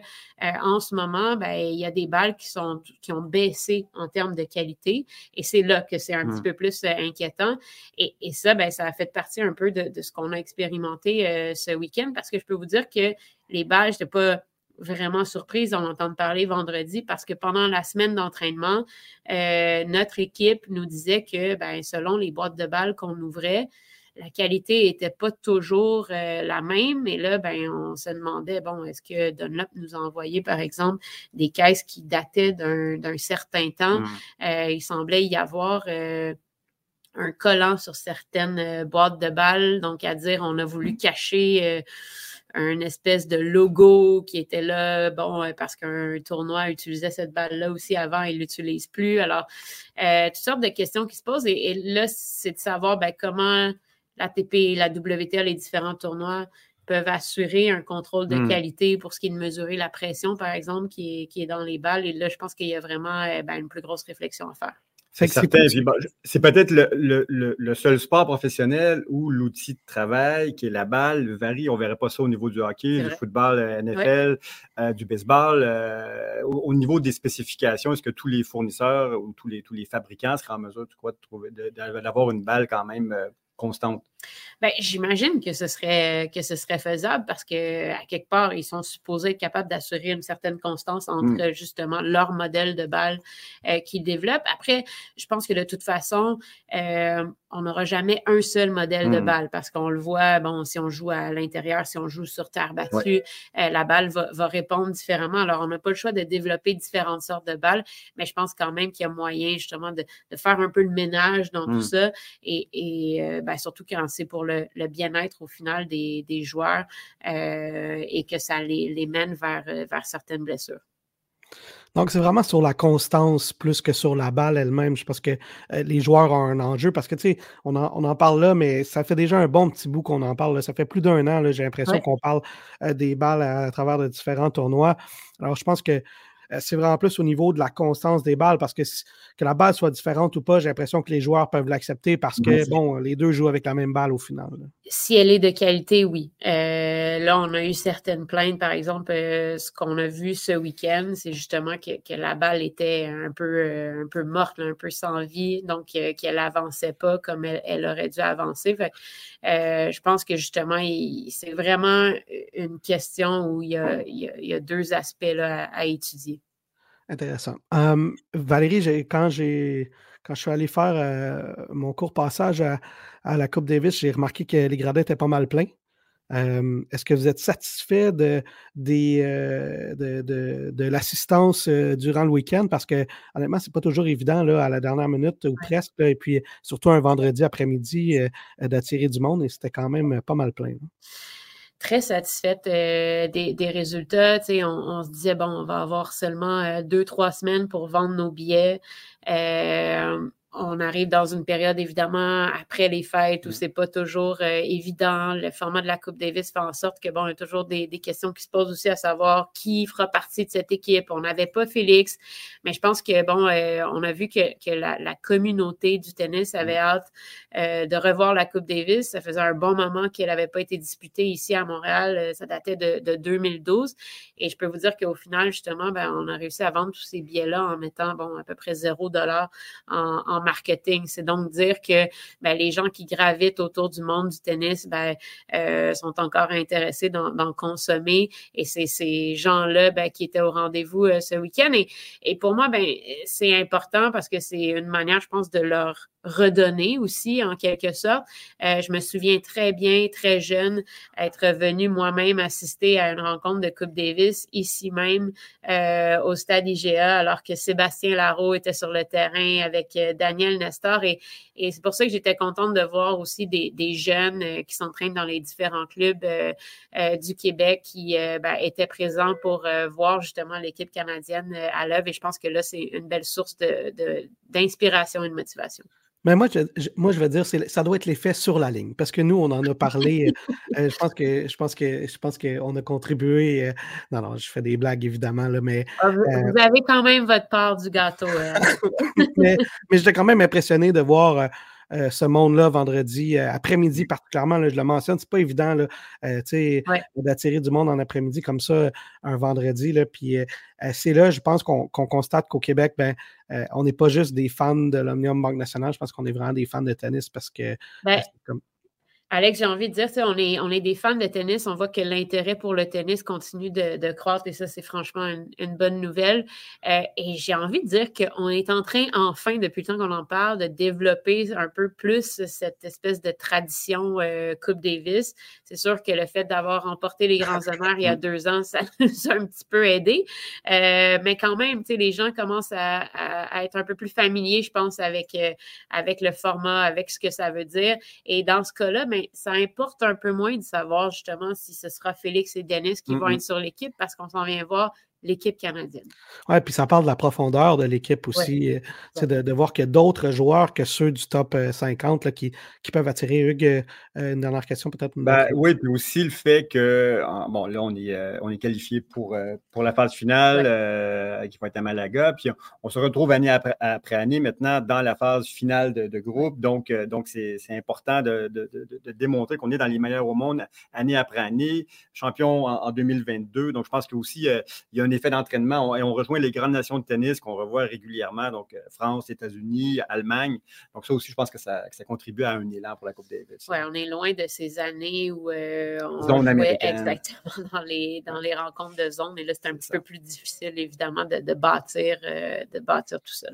en ce moment, ben, il y a des balles qui, sont, qui ont baissé en termes de qualité. Et c'est là que c'est un petit mmh. peu plus euh, inquiétant. Et, ça, ben, ça a fait partie un peu de, ce qu'on a expérimenté euh, ce week-end parce que je peux vous dire que les balles, je n'étais pas vraiment surprise d'en entendre parler vendredi parce que pendant la semaine d'entraînement, notre équipe nous disait que ben, selon les boîtes de balles qu'on ouvrait, la qualité n'était pas toujours euh, la même. Et là, ben, on se demandait, bon, est-ce que Dunlop nous a envoyé, par exemple, des caisses qui dataient d'un certain temps? Mmh. Euh, il semblait y avoir euh, un collant sur certaines boîtes de balles, donc à dire, on a voulu cacher un espèce de logo qui était là, bon, parce qu'un tournoi utilisait cette balle-là aussi avant, il l'utilise plus. Alors, toutes sortes de questions qui se posent. Et, là, c'est de savoir ben, comment l'ATP, la WTA, les différents tournois peuvent assurer un contrôle de hmm. qualité pour ce qui est de mesurer la pression, par exemple, qui est, qui est dans les balles. Et là, je pense qu'il y a vraiment euh, ben, une plus grosse réflexion à faire. C'est peut-être le, seul sport professionnel où l'outil de travail, qui est la balle, varie. On ne verrait pas ça au niveau du hockey, du football, euh, NFL, euh, du baseball. au, niveau des spécifications, est-ce que tous les fournisseurs ou tous les, tous les fabricants seraient en mesure, d'avoir une balle quand même constante? Bien, j'imagine que ce serait que ce serait faisable parce que à quelque part, ils sont supposés être capables d'assurer une certaine constance entre mm. justement leur modèle de balle euh, qu'ils développent. Après, je pense que de toute façon, euh, on n'aura jamais un seul modèle de mm. balle parce qu'on le voit, bon, si on joue à l'intérieur, si on joue sur terre battue, euh, la balle va, va, répondre différemment. Alors, on n'a pas le choix de développer différentes sortes de balles, mais je pense quand même qu'il y a moyen justement de, de, faire un peu le ménage dans tout mm. ça et, et ben, surtout quand c'est pour le, bien-être au final des, joueurs euh, et que ça les, mène vers, euh, vers certaines blessures. Donc, c'est vraiment sur la constance plus que sur la balle elle-même. Je pense que euh, les joueurs ont un enjeu parce que, tu sais, on en, parle là, mais ça fait déjà un bon petit bout qu'on en parle. Ça fait plus d'un an, j'ai l'impression qu'on parle des balles à, travers de différents tournois. Alors, je pense que euh, c'est vraiment plus au niveau de la constance des balles parce que que la balle soit différente ou pas, j'ai l'impression que les joueurs peuvent l'accepter parce que, bon, les deux jouent avec la même balle au final. Si elle est de qualité, oui. Euh, là, on a eu certaines plaintes, par exemple, euh, ce qu'on a vu ce week-end, c'est justement que, la balle était un peu, un peu morte, un peu sans vie, donc qu'elle avançait pas comme elle, aurait dû avancer. je pense que justement, c'est vraiment une question où il y a, deux aspects à étudier. Intéressant. Valérie, quand j'ai quand je suis allé faire euh, mon court passage à, la Coupe Davis, j'ai remarqué que les gradins étaient pas mal pleins. Est-ce que vous êtes satisfait de, euh, de, l'assistance euh, durant le week-end? Parce que honnêtement, c'est pas toujours évident là, à la dernière minute ou presque. et puis surtout un vendredi après-midi d'attirer du monde et c'était quand même pas mal plein très satisfaite euh, des, résultats. On, on, se disait, bon, on va avoir seulement euh, deux, trois semaines pour vendre nos billets. Euh, on arrive dans une période, évidemment, après les fêtes où c'est pas toujours euh, évident. Le format de la Coupe Davis fait en sorte que, bon, il y a toujours des, questions qui se posent aussi à savoir qui fera partie de cette équipe. On n'avait pas Félix, mais je pense que, bon, euh, on a vu que, la, communauté du tennis avait hâte euh, de revoir la Coupe Davis. Ça faisait un bon moment qu'elle n'avait pas été disputée ici à Montréal. Ça datait de, 2012. Et je peux vous dire qu'au final, justement, ben, on a réussi à vendre tous ces billets-là en mettant, bon, à peu près zéro dollar en, en marketing. C'est donc dire que ben, les gens qui gravitent autour du monde du tennis ben, euh, sont encore intéressés d'en consommer. Et c'est ces gens-là ben, qui étaient au rendez-vous euh, ce week-end. Et, pour moi, ben, c'est important parce que c'est une manière, je pense, de leur redonner aussi, en quelque sorte. Euh, je me souviens très bien, très jeune, être venu moi-même assister à une rencontre de Coupe Davis ici même euh, au stade IGA, alors que Sébastien Larreau était sur le terrain avec euh, Daniel Nestor. Et, c'est pour ça que j'étais contente de voir aussi des, jeunes qui s'entraînent dans les différents clubs du Québec qui ben, étaient présents pour voir justement l'équipe canadienne à l'œuvre. Et je pense que là, c'est une belle source d'inspiration et de motivation. Mais moi, je, moi, je veux dire, ça doit être l'effet sur la ligne. Parce que nous, on en a parlé. Euh, euh, je pense que je pense que je pense qu'on a contribué. Euh, non, non, je fais des blagues, évidemment, là, mais. Ah, vous, avez quand même votre part du gâteau. mais, mais j'étais quand même impressionné de voir euh, ce monde-là vendredi euh, après-midi particulièrement. je le mentionne, c'est pas évident euh, d'attirer du monde en après-midi comme ça un vendredi. Là, puis c'est là, je pense qu'on constate qu'au Québec, ben, on n'est pas juste des fans de l'Omnium Banque Nationale, je pense qu'on est vraiment des fans de tennis parce que ben, comme, Alex, j'ai envie de dire, on est, on est des fans de tennis. On voit que l'intérêt pour le tennis continue de, croître et ça, c'est franchement une, bonne nouvelle. Euh, et j'ai envie de dire qu'on est en train, enfin, depuis le temps qu'on en parle, de développer un peu plus cette espèce de tradition euh, Coupe Davis. C'est sûr que le fait d'avoir remporté les grands honneurs il y a deux ans, ça nous a un petit peu aidé. Euh, mais quand même, les gens commencent à, être un peu plus familiers, je pense, avec, avec le format, avec ce que ça veut dire. Et dans ce cas-là, mais ça importe un peu moins de savoir justement si ce sera Félix et Dennis qui vont être sur l'équipe parce qu'on s'en vient voir l'équipe canadienne. Oui, puis ça parle de la profondeur de l'équipe aussi. euh, c'est De, de voir qu'il y a d'autres joueurs que ceux du top euh, 50 là, qui, qui peuvent attirer. Hugues, euh, une dernière question peut-être. une Ben, oui, puis aussi le fait que, bon, là, on est, euh, on est qualifié pour, euh, pour la phase finale euh, qui va être à Malaga. Puis on, on se retrouve année après, après année maintenant dans la phase finale de, de groupe. Donc, euh, donc c'est c'est important de, de- de- de démontrer qu'on est dans les meilleurs au monde année après année, champion en, en 2022. Donc, je pense qu'aussi, euh, il y a un effet d'entraînement On- et on rejoint les grandes nations de tennis qu'on revoit régulièrement, donc euh, France, États-Unis, Allemagne. Donc, ça aussi, je pense que ça, que ça contribue à un élan pour la Coupe Davis. Ouais, on est loin de ces années où euh, on Zone jouait exactement dans les, dans les rencontres de zone. Et là, c'est un petit peu plus difficile, évidemment, de, de bâtir, euh, de bâtir tout ça.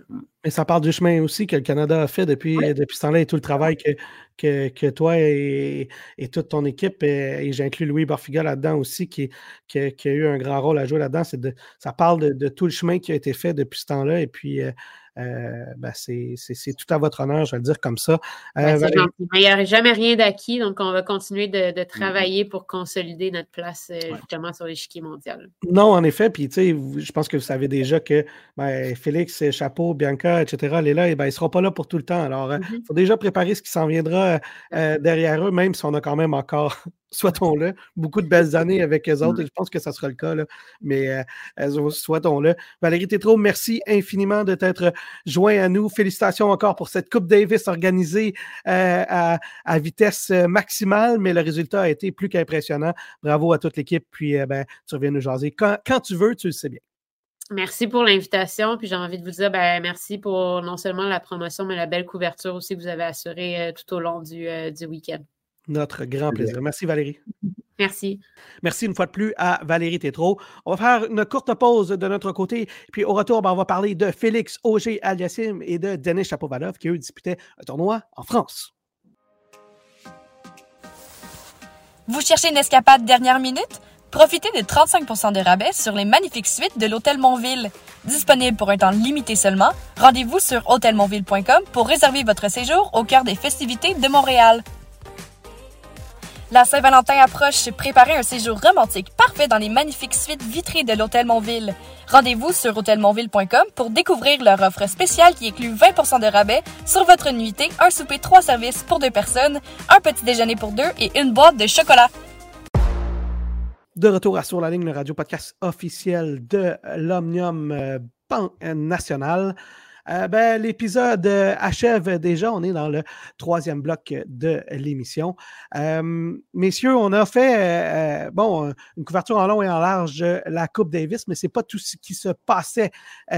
Mais ça parle du chemin aussi que le Canada a fait depuis, depuis ce temps-là et tout le travail que, que, toi et, toute ton équipe, et, j'inclus Louis Barfiga là-dedans aussi, qui, a eu un grand rôle à jouer là-dedans. De, ça parle de, tout le chemin qui a été fait depuis ce temps-là. Et puis, euh, ben, c'est, c'est, c'est tout à votre honneur, je vais le dire comme ça. Euh, Ben, c'est Valérie- gentil. Mais il n'y a jamais rien d'acquis, donc on va continuer de, de travailler pour consolider notre place euh, justement sur l'échiquier mondial. Non, en effet. Puis, tu sais, je pense que vous savez déjà que ben, Félix, Chapeau, Bianca, etc., les là, eh ben, ils ne seront pas là pour tout le temps. Alors, il faut déjà préparer ce qui s'en viendra euh, derrière eux, même si on a quand même encore, souhaitons-le, beaucoup de belles années avec eux autres. Et je pense que ça sera le cas. Là. Mais euh, euh, souhaitons-le. Valérie Tétrault, merci infiniment de t'être joint à nous. Félicitations encore pour cette Coupe Davis organisée euh, à, à vitesse maximale, mais le résultat a été plus qu'impressionnant. Bravo à toute l'équipe. Puis, euh, ben, tu reviens nous jaser quand, quand tu veux, tu le sais bien. Merci pour l'invitation. Puis j'ai envie de vous dire ben, merci pour non seulement la promotion, mais la belle couverture aussi que vous avez assurée euh, tout au long du, euh, du week-end. Notre grand plaisir. Merci Valérie. Merci. Merci une fois de plus à Valérie Tétrault. On va faire une courte pause de notre côté. Puis au retour, ben, on va parler de Félix Auger Aliassim et de Denis Chapovalov qui, eux, disputaient un tournoi en France. Vous cherchez une escapade dernière minute? Profitez de 35% de rabais sur les magnifiques suites de l'Hôtel Montville. Disponible pour un temps limité seulement, rendez-vous sur hôtelmontville.com pour réserver votre séjour au cœur des festivités de Montréal. La Saint-Valentin approche, préparez un séjour romantique parfait dans les magnifiques suites vitrées de l'Hôtel Montville. Rendez-vous sur hôtelmontville.com pour découvrir leur offre spéciale qui inclut 20% de rabais sur votre nuitée, un souper trois services pour deux personnes, un petit déjeuner pour deux et une boîte de chocolat. De retour à Sur la ligne, le radio podcast officiel de l'Omnium euh, Banque National. Euh, ben, L'épisode euh, achève déjà. On est dans le troisième bloc de l'émission. Euh, messieurs, on a fait bon, une couverture en long et en large de la Coupe Davis, mais ce n'est pas tout ce qui se passait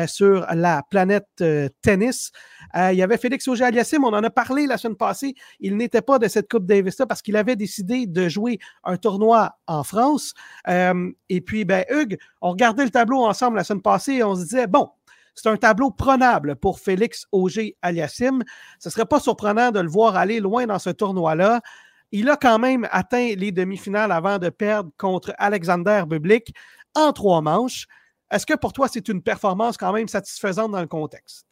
sur la planète tennis. Il y avait Félix Auger-Aliassime, on en a parlé la semaine passée. Il n'était pas de cette Coupe Davis-là parce qu'il avait décidé de jouer un tournoi en France. Et puis, ben, Hugues, on regardait le tableau ensemble la semaine passée et on se disait, bon, c'est un tableau prenable pour Félix Auger Aliassim. Ce ne serait pas surprenant de le voir aller loin dans ce tournoi-là. Il a quand même atteint les demi-finales avant de perdre contre Alexander Bublik en trois manches. Est-ce que pour toi, c'est une performance quand même satisfaisante dans le contexte?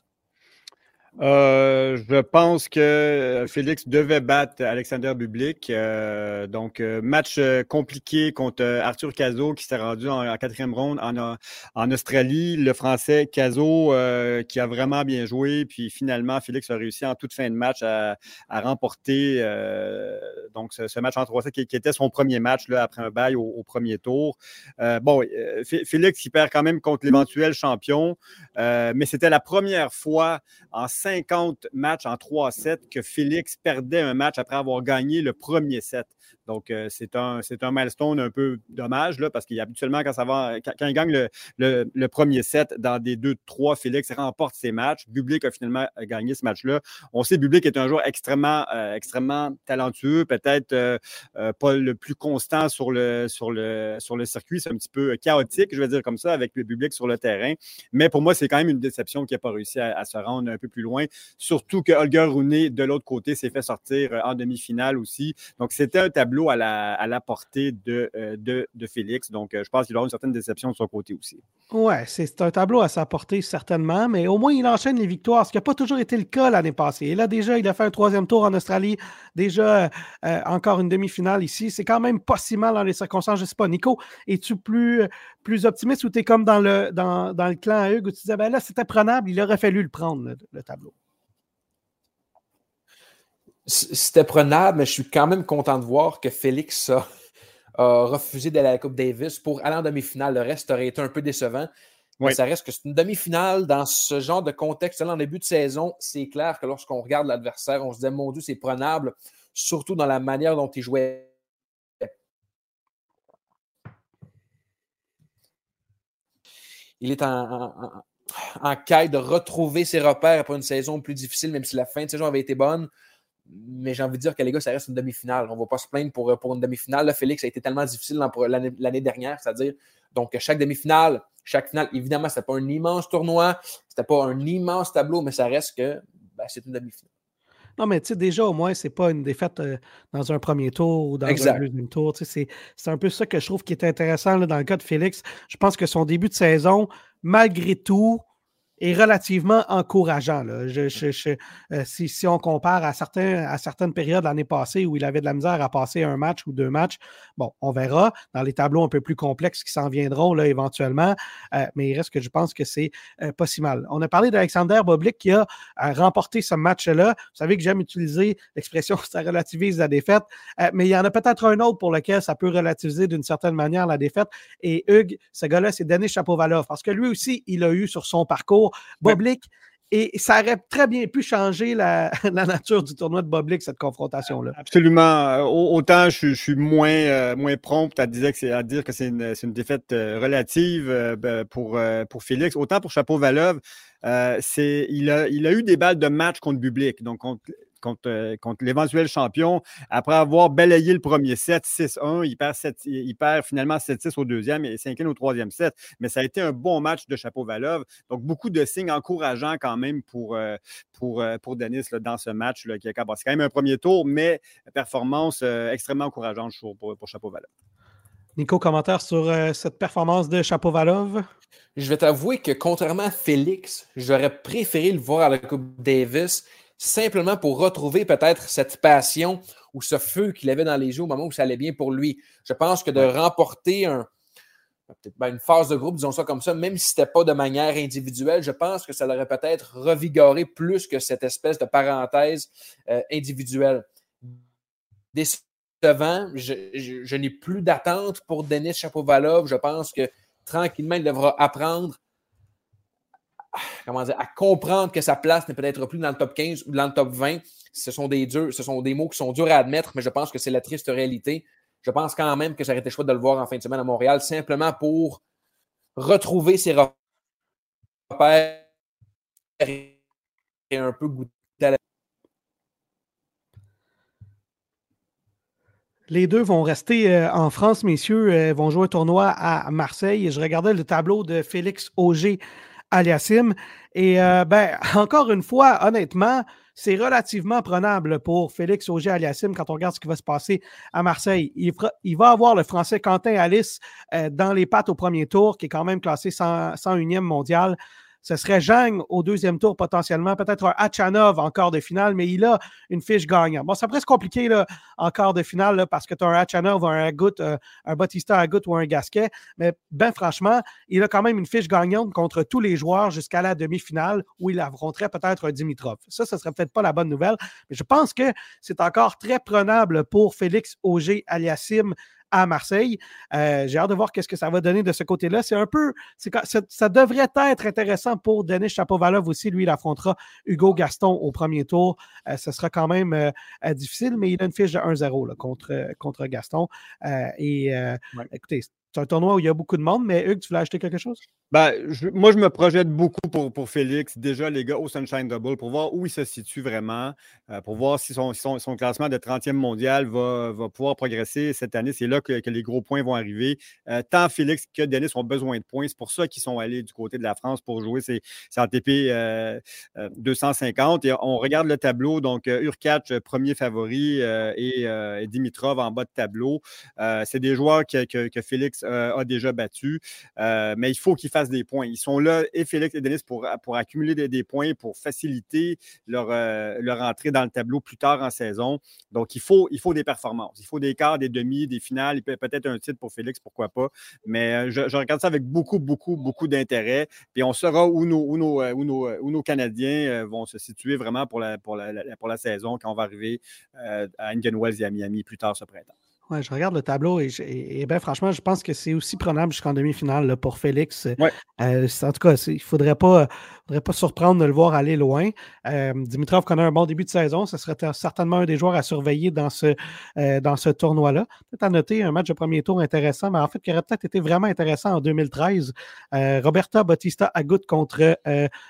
Euh, je pense que Félix devait battre Alexander Bublik. Euh, donc, euh, match compliqué contre Arthur Cazot qui s'est rendu en, quatrième ronde en, Australie. Le Français Cazot euh, qui a vraiment bien joué. Puis finalement, Félix a réussi en toute fin de match à, remporter euh, donc ce, match en 3 qui, qui, était son premier match là, après un bail au, premier tour. Euh, bon, Félix qui perd quand même contre l'éventuel champion, euh, mais c'était la première fois en 50 matchs en 3 sets que Félix perdait un match après avoir gagné le premier set. Donc, euh, c'est un, un milestone un peu dommage, là, parce qu'habituellement, quand quand, il gagne le, le, premier set dans des 2-3, Félix remporte ses matchs. Bublik a finalement gagné ce match-là. On sait que Bublik est un joueur extrêmement, euh, extrêmement talentueux, peut-être euh, pas le plus constant sur le, sur le, sur le circuit. C'est un petit peu chaotique, je vais dire comme ça, avec le Bublik sur le terrain. Mais pour moi, c'est quand même une déception qu'il n'a pas réussi à, se rendre un peu plus loin Surtout que Holger Rooney, de l'autre côté, s'est fait sortir en demi-finale aussi. Donc, c'était un tableau à la, portée de, de, Félix. Donc, je pense qu'il aura une certaine déception de son côté aussi. Ouais, c'est un tableau à sa portée, certainement, mais au moins, il enchaîne les victoires, ce qui n'a pas toujours été le cas l'année passée. Et là, déjà, il a fait un troisième tour en Australie, déjà euh, encore une demi-finale ici. C'est quand même pas si mal dans les circonstances. Je ne sais pas, Nico, es-tu plus, plus optimiste ou tu es comme dans le, dans, le clan à Hugues où tu disais, ben là, c'était prenable, il aurait fallu le prendre, le, tableau? C'était prenable, mais je suis quand même content de voir que Félix a, a refusé d'aller à la Coupe Davis pour aller en demi-finale. Le reste aurait été un peu décevant. Mais ça reste que c'est une demi-finale dans ce genre de contexte-là, en début de saison. C'est clair que lorsqu'on regarde l'adversaire, on se dit, mon Dieu, c'est prenable, surtout dans la manière dont il jouait. Il est en, en, quête de retrouver ses repères après une saison plus difficile, même si la fin de saison avait été bonne mais j'ai envie de dire que les gars, ça reste une demi-finale. On ne va pas se plaindre pour, pour une demi-finale. Félix a été tellement difficile l'année dernière, c'est-à-dire, donc chaque demi-finale, chaque finale, évidemment, ce n'était pas un immense tournoi, ce n'était pas un immense tableau, mais ça reste que ben, c'est une demi-finale. Non, mais tu sais, déjà, au moins, ce n'est pas une défaite euh, dans un premier tour ou dans un deuxième tour. C'est un peu ça que je trouve qui est intéressant dans le cas de Félix. Je pense que son début de saison, malgré tout, est relativement encourageant. Euh, si, on compare à, certains, à certaines périodes l'année passée où il avait de la misère à passer un match ou deux matchs, bon, on verra dans les tableaux un peu plus complexes qui s'en viendront là, éventuellement, euh, mais il reste que je pense que c'est euh, pas si mal. On a parlé d'Alexander Boblik qui a remporté ce match-là. Vous savez que j'aime utiliser l'expression ça relativise la défaite, mais il y en a peut-être un autre pour lequel ça peut relativiser d'une certaine manière la défaite. Et Hugues, ce gars-là, c'est Denis Chapovalov parce que lui aussi, il a eu sur son parcours Boblik. Et ça aurait très bien pu changer la, nature du tournoi de Boblik, cette confrontation-là. Absolument. Euh, autant je, suis moins, euh, moins prompt à dire que c'est une, une, défaite euh, relative ben, pour, pour Félix, autant pour Chapeau Valov, c'est il, a, il a eu des balles de match contre Bublik. Donc, contre, l'éventuel champion. Après avoir balayé le premier set, 6-1, il perd, il perd finalement 7-6 au deuxième et s'incline au troisième set. Mais ça a été un bon match de Chapeau Valov. Donc, beaucoup de signes encourageants quand même pour, euh, pour, euh, pour Denis dans ce match. Là, qui a, c'est quand même un premier tour, mais performance extrêmement encourageante pour, pour Chapeau Valov. Nico, commentaire sur cette performance de Chapeau Valov? Je vais t'avouer que contrairement à Félix, j'aurais préféré le voir à la Coupe Davis simplement pour retrouver peut-être cette passion ou ce feu qu'il avait dans les yeux au moment où ça allait bien pour lui. Je pense que de remporter un, ben, une phase de groupe, disons ça comme ça, même si ce n'était pas de manière individuelle, je pense que ça l'aurait peut-être revigoré plus que cette espèce de parenthèse euh, individuelle. Décevant, je, n'ai plus d'attente pour Denis Chapovalov. Je pense que tranquillement, il devra apprendre comment dire, à comprendre que sa place n'est peut-être plus dans le top 15 ou dans le top 20. Ce sont des durs, ce sont des mots qui sont durs à admettre, mais je pense que c'est la triste réalité. Je pense quand même que j'aurais été choix de le voir en fin de semaine à Montréal, simplement pour retrouver ses repères et un peu goûter à la Les deux vont rester euh, en France, messieurs, euh, vont jouer un tournoi à Marseille. Je regardais le tableau de Félix Auger Aliassim. Et euh, ben, encore une fois, honnêtement, c'est relativement prenable pour Félix Auger-Aliassime quand on regarde ce qui va se passer à Marseille. Il, va avoir le Français Quentin Alice euh, dans les pattes au premier tour, qui est quand même classé 101e mondial. Ce serait Zhang au deuxième tour potentiellement, peut-être un Hachanov en quart de finale, mais il a une fiche gagnante. Bon, ça pourrait se compliquer en quart de finale parce que tu as un Hachanov, un Agut, euh, un Bautista Agut ou un Gasquet, mais ben franchement, il a quand même une fiche gagnante contre tous les joueurs jusqu'à la demi-finale où il affronterait peut-être un Dimitrov. Ça, ce serait peut-être pas la bonne nouvelle, mais je pense que c'est encore très prenable pour Félix Auger aliasim à Marseille. Euh, j'ai hâte de voir qu'est-ce que ça va donner de ce côté-là. C'est un peu, ça, ça, devrait être intéressant pour Denis Chapovalov aussi. Lui, il affrontera Hugo Gaston au premier tour. Euh, ce sera quand même euh, difficile, mais il a une fiche de 1-0 contre, contre Gaston. et écoutez, c'est un tournoi où il y a beaucoup de monde, mais Hugues, tu voulais acheter quelque chose? Ben, moi, je me projette beaucoup pour, pour, Félix. Déjà, les gars au Sunshine Double, pour voir où il se situe vraiment, euh, pour voir si son, son, classement de 30e mondial va, va, pouvoir progresser cette année. C'est là que, que, les gros points vont arriver. Euh, tant Félix que Denis ont besoin de points. C'est pour ça qu'ils sont allés du côté de la France pour jouer ces, ces ATP 250. Et on regarde le tableau. Donc, Urkac, premier favori, et, Dimitrov en bas de tableau. C'est des joueurs que, que Félix a déjà battus. mais il faut qu'il fasse des points. Ils sont là, et Félix et Denis, pour, pour accumuler des, points, pour faciliter leur, euh, leur entrée dans le tableau plus tard en saison. Donc, il faut, il faut des performances. Il faut des quarts, des demi, des finales, peut-être un titre pour Félix, pourquoi pas. Mais euh, je, regarde ça avec beaucoup, beaucoup, beaucoup d'intérêt. Puis on saura où nos, où nos, euh, où nos, où nos Canadiens vont se situer vraiment pour la, pour la, pour la saison quand on va arriver à Indian Wells et à Miami plus tard ce printemps. Ouais, je regarde le tableau et, et, ben, franchement, je pense que c'est aussi prenable jusqu'en demi-finale pour Félix. Euh, en tout cas, il ne faudrait pas, faudrait pas surprendre de le voir aller loin. Euh, Dimitrov connaît un bon début de saison. Ce serait certainement un des joueurs à surveiller dans ce, euh, dans ce tournoi-là. Peut-être à noter un match de premier tour intéressant, mais en fait, qui aurait peut-être été vraiment intéressant en 2013. Roberta Bautista Agut contre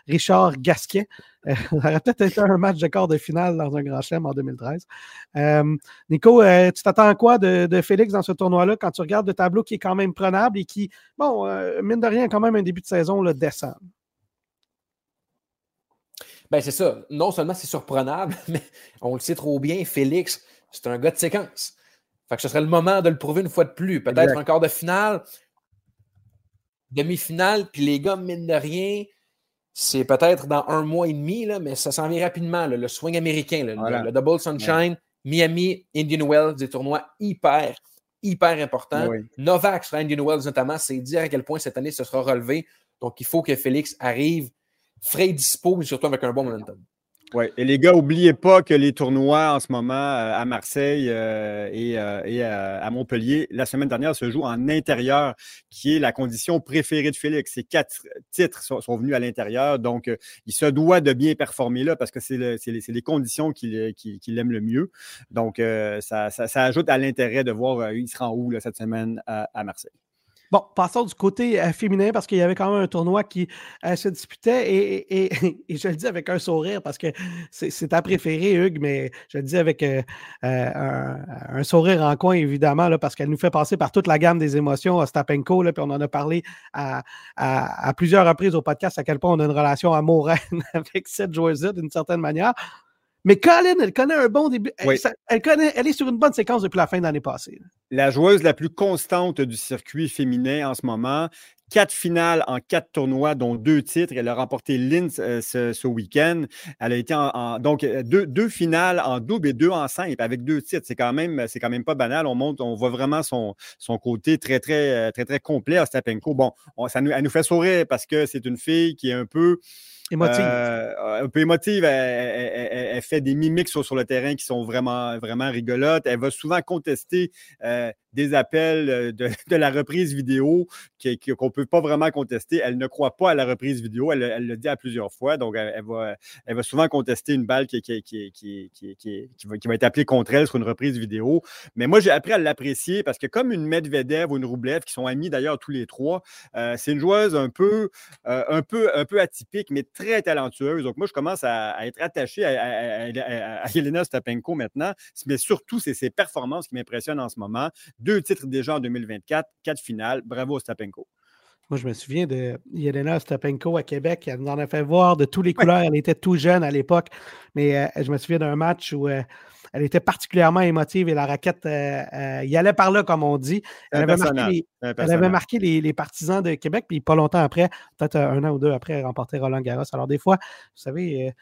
Richard Gasquet. Ça aurait peut-être été un match de quart de finale dans un grand chelem en 2013. Nico, tu t'attends à quoi de de, Félix dans ce tournoi-là quand tu regardes le tableau qui est quand même prenable et qui, bon, euh, mine de rien, quand même un début de saison là, décent? Ben, c'est ça. Non seulement c'est surprenable, mais on le sait trop bien, Félix, c'est un gars de séquence. Fait que ce serait le moment de le prouver une fois de plus. Peut-être encore de finale, demi-finale, puis les gars, mine de rien, c'est peut-être dans un mois et demi, là, mais ça s'en vient rapidement. le swing américain, le, Double Sunshine. Miami, Indian Wells, des tournois hyper, hyper importants. Novak sur Indian Wells notamment, c'est dire à quel point cette année ce sera relevé. Donc, il faut que Félix arrive frais et dispo, mais surtout avec un bon momentum. Oui, et les gars, n'oubliez pas que les tournois en ce moment euh, à Marseille euh, et, euh, à Montpellier, la semaine dernière, se jouent en intérieur, qui est la condition préférée de Félix. Ces quatre titres sont, venus à l'intérieur, donc il se doit de bien performer là parce que c'est les, conditions qu'il aime le mieux. Donc, ça, ajoute à l'intérêt de voir il sera en où cette semaine à Marseille. Bon, passons du côté euh, féminin parce qu'il y avait quand même un tournoi qui euh, se disputait et, je le dis avec un sourire parce que c'est ta préférée, Hugues, mais je le dis avec euh, un, sourire en coin, évidemment, parce qu'elle nous fait passer par toute la gamme des émotions, Ostapenko, là, puis on en a parlé à, plusieurs reprises au podcast à quel point on a une relation amoureuse avec cette joueuse-là d'une certaine manière. Mais Colin, elle connaît un bon début. Elle, connaît, elle est sur une bonne séquence depuis la fin de l'année passée. La joueuse la plus constante du circuit féminin en ce moment. Quatre finales en quatre tournois, dont deux titres. Elle a remporté Linz euh, ce, week-end. Elle a été en, donc euh, deux, finales en double et deux en simple avec deux titres. C'est quand même, c'est quand même pas banal. On monte, on voit vraiment son, son côté très, très, euh, très, très, complet à Stapenko. Bon, ça nous, elle nous fait sourire parce que c'est une fille qui est un peu Émotive. Euh, un peu émotive. Elle, fait des mimiques sur, le terrain qui sont vraiment, vraiment rigolotes. Elle va souvent contester euh, des appels euh, de, la reprise vidéo qu'on ne peut pas vraiment contester. Elle ne croit pas à la reprise vidéo. Elle, le dit à plusieurs fois. Donc, elle, va, elle va souvent contester une balle qui, va, être appelée contre elle sur une reprise vidéo. Mais moi, j'ai appris à l'apprécier parce que comme une Medvedev ou une Roublev, qui sont amis d'ailleurs tous les trois, c'est une joueuse un peu, un, peu, un peu atypique, mais très talentueuse. Donc, moi, je commence à, être attaché à, à, Yelena Stapenko maintenant. Mais surtout, c'est ses performances qui m'impressionnent en ce moment. Deux titres déjà en 2024, quatre finales. Bravo Stapenko. Moi, je me souviens de Yelena Stapenko à Québec. Elle nous en a fait voir de tous les couleurs. Elle était tout jeune à l'époque. Mais euh, je me souviens d'un match où euh, elle était particulièrement émotive et la raquette euh, y allait par là, comme on dit. Elle avait, marqué, les, partisans de Québec. Puis pas longtemps après, peut-être un an ou deux après, elle remportait Roland Garros. Alors, des fois, vous savez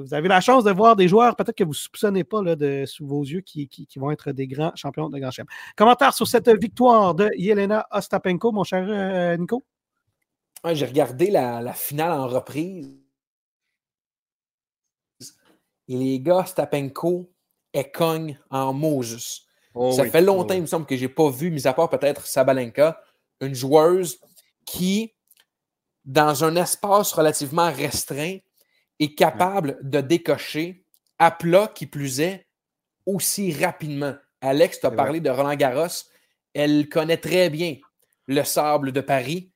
vous avez la chance de voir des joueurs, peut-être que vous ne soupçonnez pas là, de, sous vos yeux, qui, vont être des grands champions de Grand Chelem. Commentaire sur cette victoire de Yelena Ostapenko, mon cher euh, Nico? J'ai regardé la, finale en reprise. Et les gars, Ostapenko, elle cogne en Moses. Oh Ça fait longtemps, oh il me semble, que je n'ai pas vu, mis à part peut-être Sabalenka, une joueuse qui, dans un espace relativement restreint, est capable de décocher à plat qui plus est aussi rapidement. Alex, tu as parlé de Roland Garros. Elle connaît très bien le sable de Paris.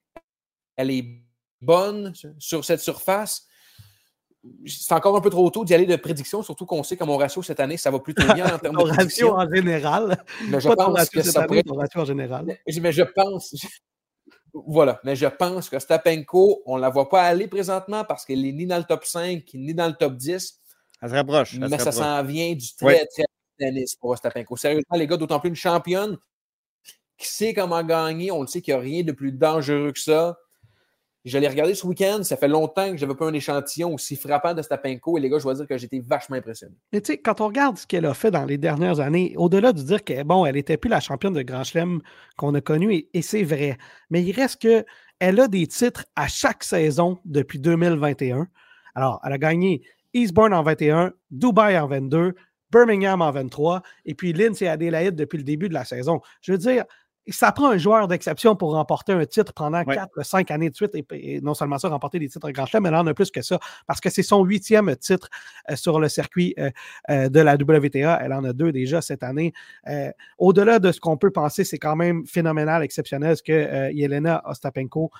Elle est bonne sur cette surface. C'est encore un peu trop tôt d'y aller de prédiction, surtout qu'on sait que mon ratio cette année, ça va plutôt bien en termes de ratio en général. Mais je pense que ça pourrait... ratio en général. Mais je pense... Voilà, mais je pense que Stapenko, on ne la voit pas aller présentement parce qu'elle n'est ni dans le top 5, ni dans le top 10. Elle se rapproche. mais ça s'en vient du très, très tennis pour Stapenko. Sérieusement, les gars, d'autant plus une championne qui sait comment gagner. On le sait qu'il n'y a rien de plus dangereux que ça. Je l'ai regardé ce week-end. Ça fait longtemps que je n'avais pas un échantillon aussi frappant de Stapenko. Et les gars, je dois dire que j'étais vachement impressionné. Mais tu sais, quand on regarde ce qu'elle a fait dans les dernières années, au-delà de dire qu'elle bon, elle n'était plus la championne de Grand Chelem qu'on a connue, et, c'est vrai. Mais il reste que elle a des titres à chaque saison depuis 2021. Alors, elle a gagné Eastbourne en 21, Dubaï en 22, Birmingham en 23, et puis Linz et Adélaïde depuis le début de la saison. Je veux dire, ça prend un joueur d'exception pour remporter un titre pendant quatre, 4, 5 années de suite. Et, non seulement ça, remporter des titres Grand Chelem, mais là, on a plus que ça, parce que c'est son huitième titre euh, sur le circuit euh, euh, de la WTA. Elle en a deux déjà cette année. Au-delà de ce qu'on peut penser, c'est quand même phénoménal, exceptionnel ce que Yelena Ostapenko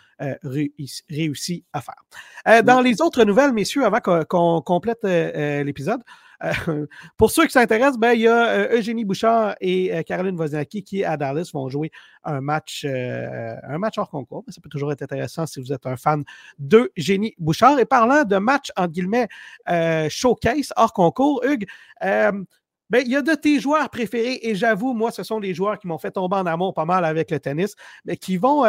réussit à faire. Dans les autres nouvelles, messieurs, avant qu'on complète l'épisode, euh, pour ceux qui s'intéressent, ben, il y a euh, Eugénie Bouchard et euh, Caroline Wozniacki qui, à Dallas, vont jouer un match, un match hors concours. ça peut toujours être intéressant si vous êtes un fan d'Eugénie Bouchard. Et parlant de match, en guillemets, showcase hors concours, Hugues, ben, il y a de tes joueurs préférés, et j'avoue, moi, ce sont les joueurs qui m'ont fait tomber en amour pas mal avec le tennis, mais qui vont,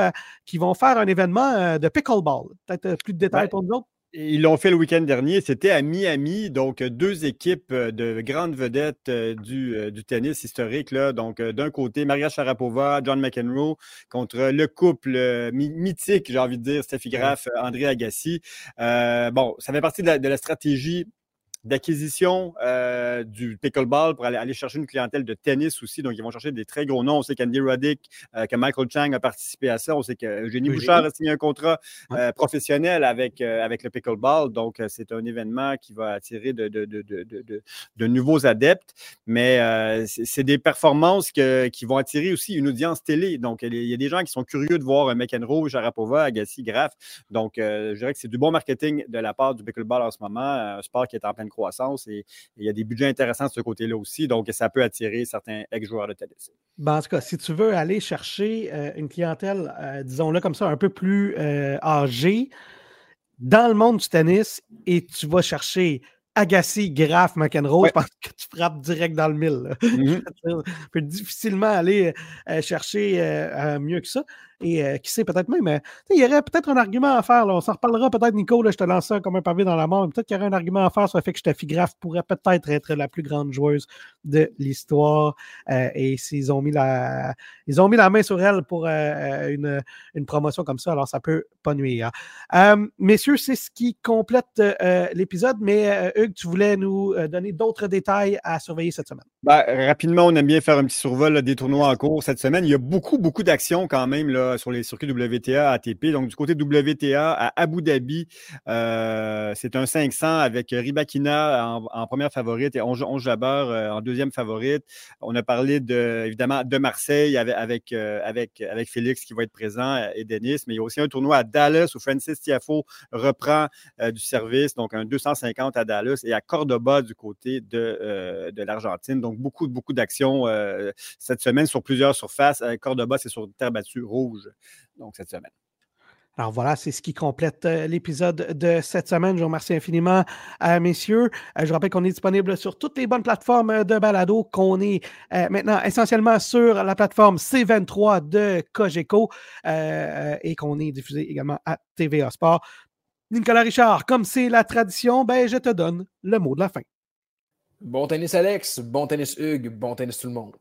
qui vont faire un événement de pickleball. Peut-être plus de détails pour nous autres? Ils l'ont fait le week-end dernier. C'était à Miami, donc deux équipes euh, de grandes vedettes euh, du, euh, du tennis historique. Là. Donc, d'un côté, Maria Sharapova, John McEnroe, contre le couple mythique, j'ai envie de dire, Steffi Graf, André Agassi. bon, ça fait partie de la stratégie d'acquisition euh, du pickleball pour aller, aller, chercher une clientèle de tennis aussi. Donc, ils vont chercher des très gros noms. On sait qu'Andy Roddick, euh, que Michael Chang a participé à ça. On sait que Eugénie Bouchard a signé un contrat euh, professionnel avec, avec le pickleball. Donc, c'est un événement qui va attirer de, de, de, de nouveaux adeptes. Mais c'est des performances que, qui vont attirer aussi une audience télé. Donc, il y a des gens qui sont curieux de voir McEnroe, Jarapova, Agassi, Graf. Donc, je dirais que c'est du bon marketing de la part du pickleball en ce moment, un sport qui est en pleine croissance et, il y a des budgets intéressants de ce côté-là aussi. Donc, ça peut attirer certains ex-joueurs de tennis. Ben, en tout cas, si tu veux aller chercher euh, une clientèle, euh, disons-le comme ça, un peu plus euh, âgée dans le monde du tennis et tu vas chercher Agassi, Graf, McEnroe, je pense que tu frappes direct dans le mille. Mm-hmm. tu peux difficilement aller chercher mieux que ça. Et euh, qui sait, peut-être même, mais il y aurait peut-être un argument à faire. On s'en reparlera peut-être, Nico. Là, je te lance ça comme un pavé dans la mort. Peut-être qu'il y aurait un argument à faire sur le fait que Steffi pourrait peut-être être la plus grande joueuse de l'histoire. Euh, et s'ils ont mis la ont mis la main sur elle pour euh, une, promotion comme ça, alors ça peut pas nuire. messieurs, c'est ce qui complète l'épisode. Mais Hugues, tu voulais nous donner d'autres détails à surveiller cette semaine. Ben, rapidement, on aime bien faire un petit survol des tournois en cours cette semaine. Il y a beaucoup, beaucoup d'actions quand même là, sur les circuits WTA ATP. Donc, du côté WTA à Abu Dhabi, euh, c'est un 500 avec Ribakina en, première favorite et Onge, Jabeur en deuxième favorite. On a parlé de, évidemment de Marseille avec, avec, euh, avec, Félix qui va être présent et Denis, mais il y a aussi un tournoi à Dallas où Francis Tiafo reprend euh, du service, donc un 250 à Dallas et à Cordoba du côté de, de l'Argentine. Donc, beaucoup, beaucoup d'actions cette semaine sur plusieurs surfaces. Cordoba, c'est sur terre battue rouge, donc cette semaine. Alors voilà, c'est ce qui complète euh, l'épisode de cette semaine. Je vous remercie infiniment, euh, messieurs. Euh, je rappelle qu'on est disponible sur toutes les bonnes plateformes de balado, qu'on est maintenant essentiellement sur la plateforme C23 de Cogeco et qu'on est diffusé également à TVA Sport. Nicolas Richard, comme c'est la tradition, ben, je te donne le mot de la fin. Bon tennis Alex, bon tennis Hugues, bon tennis tout le monde.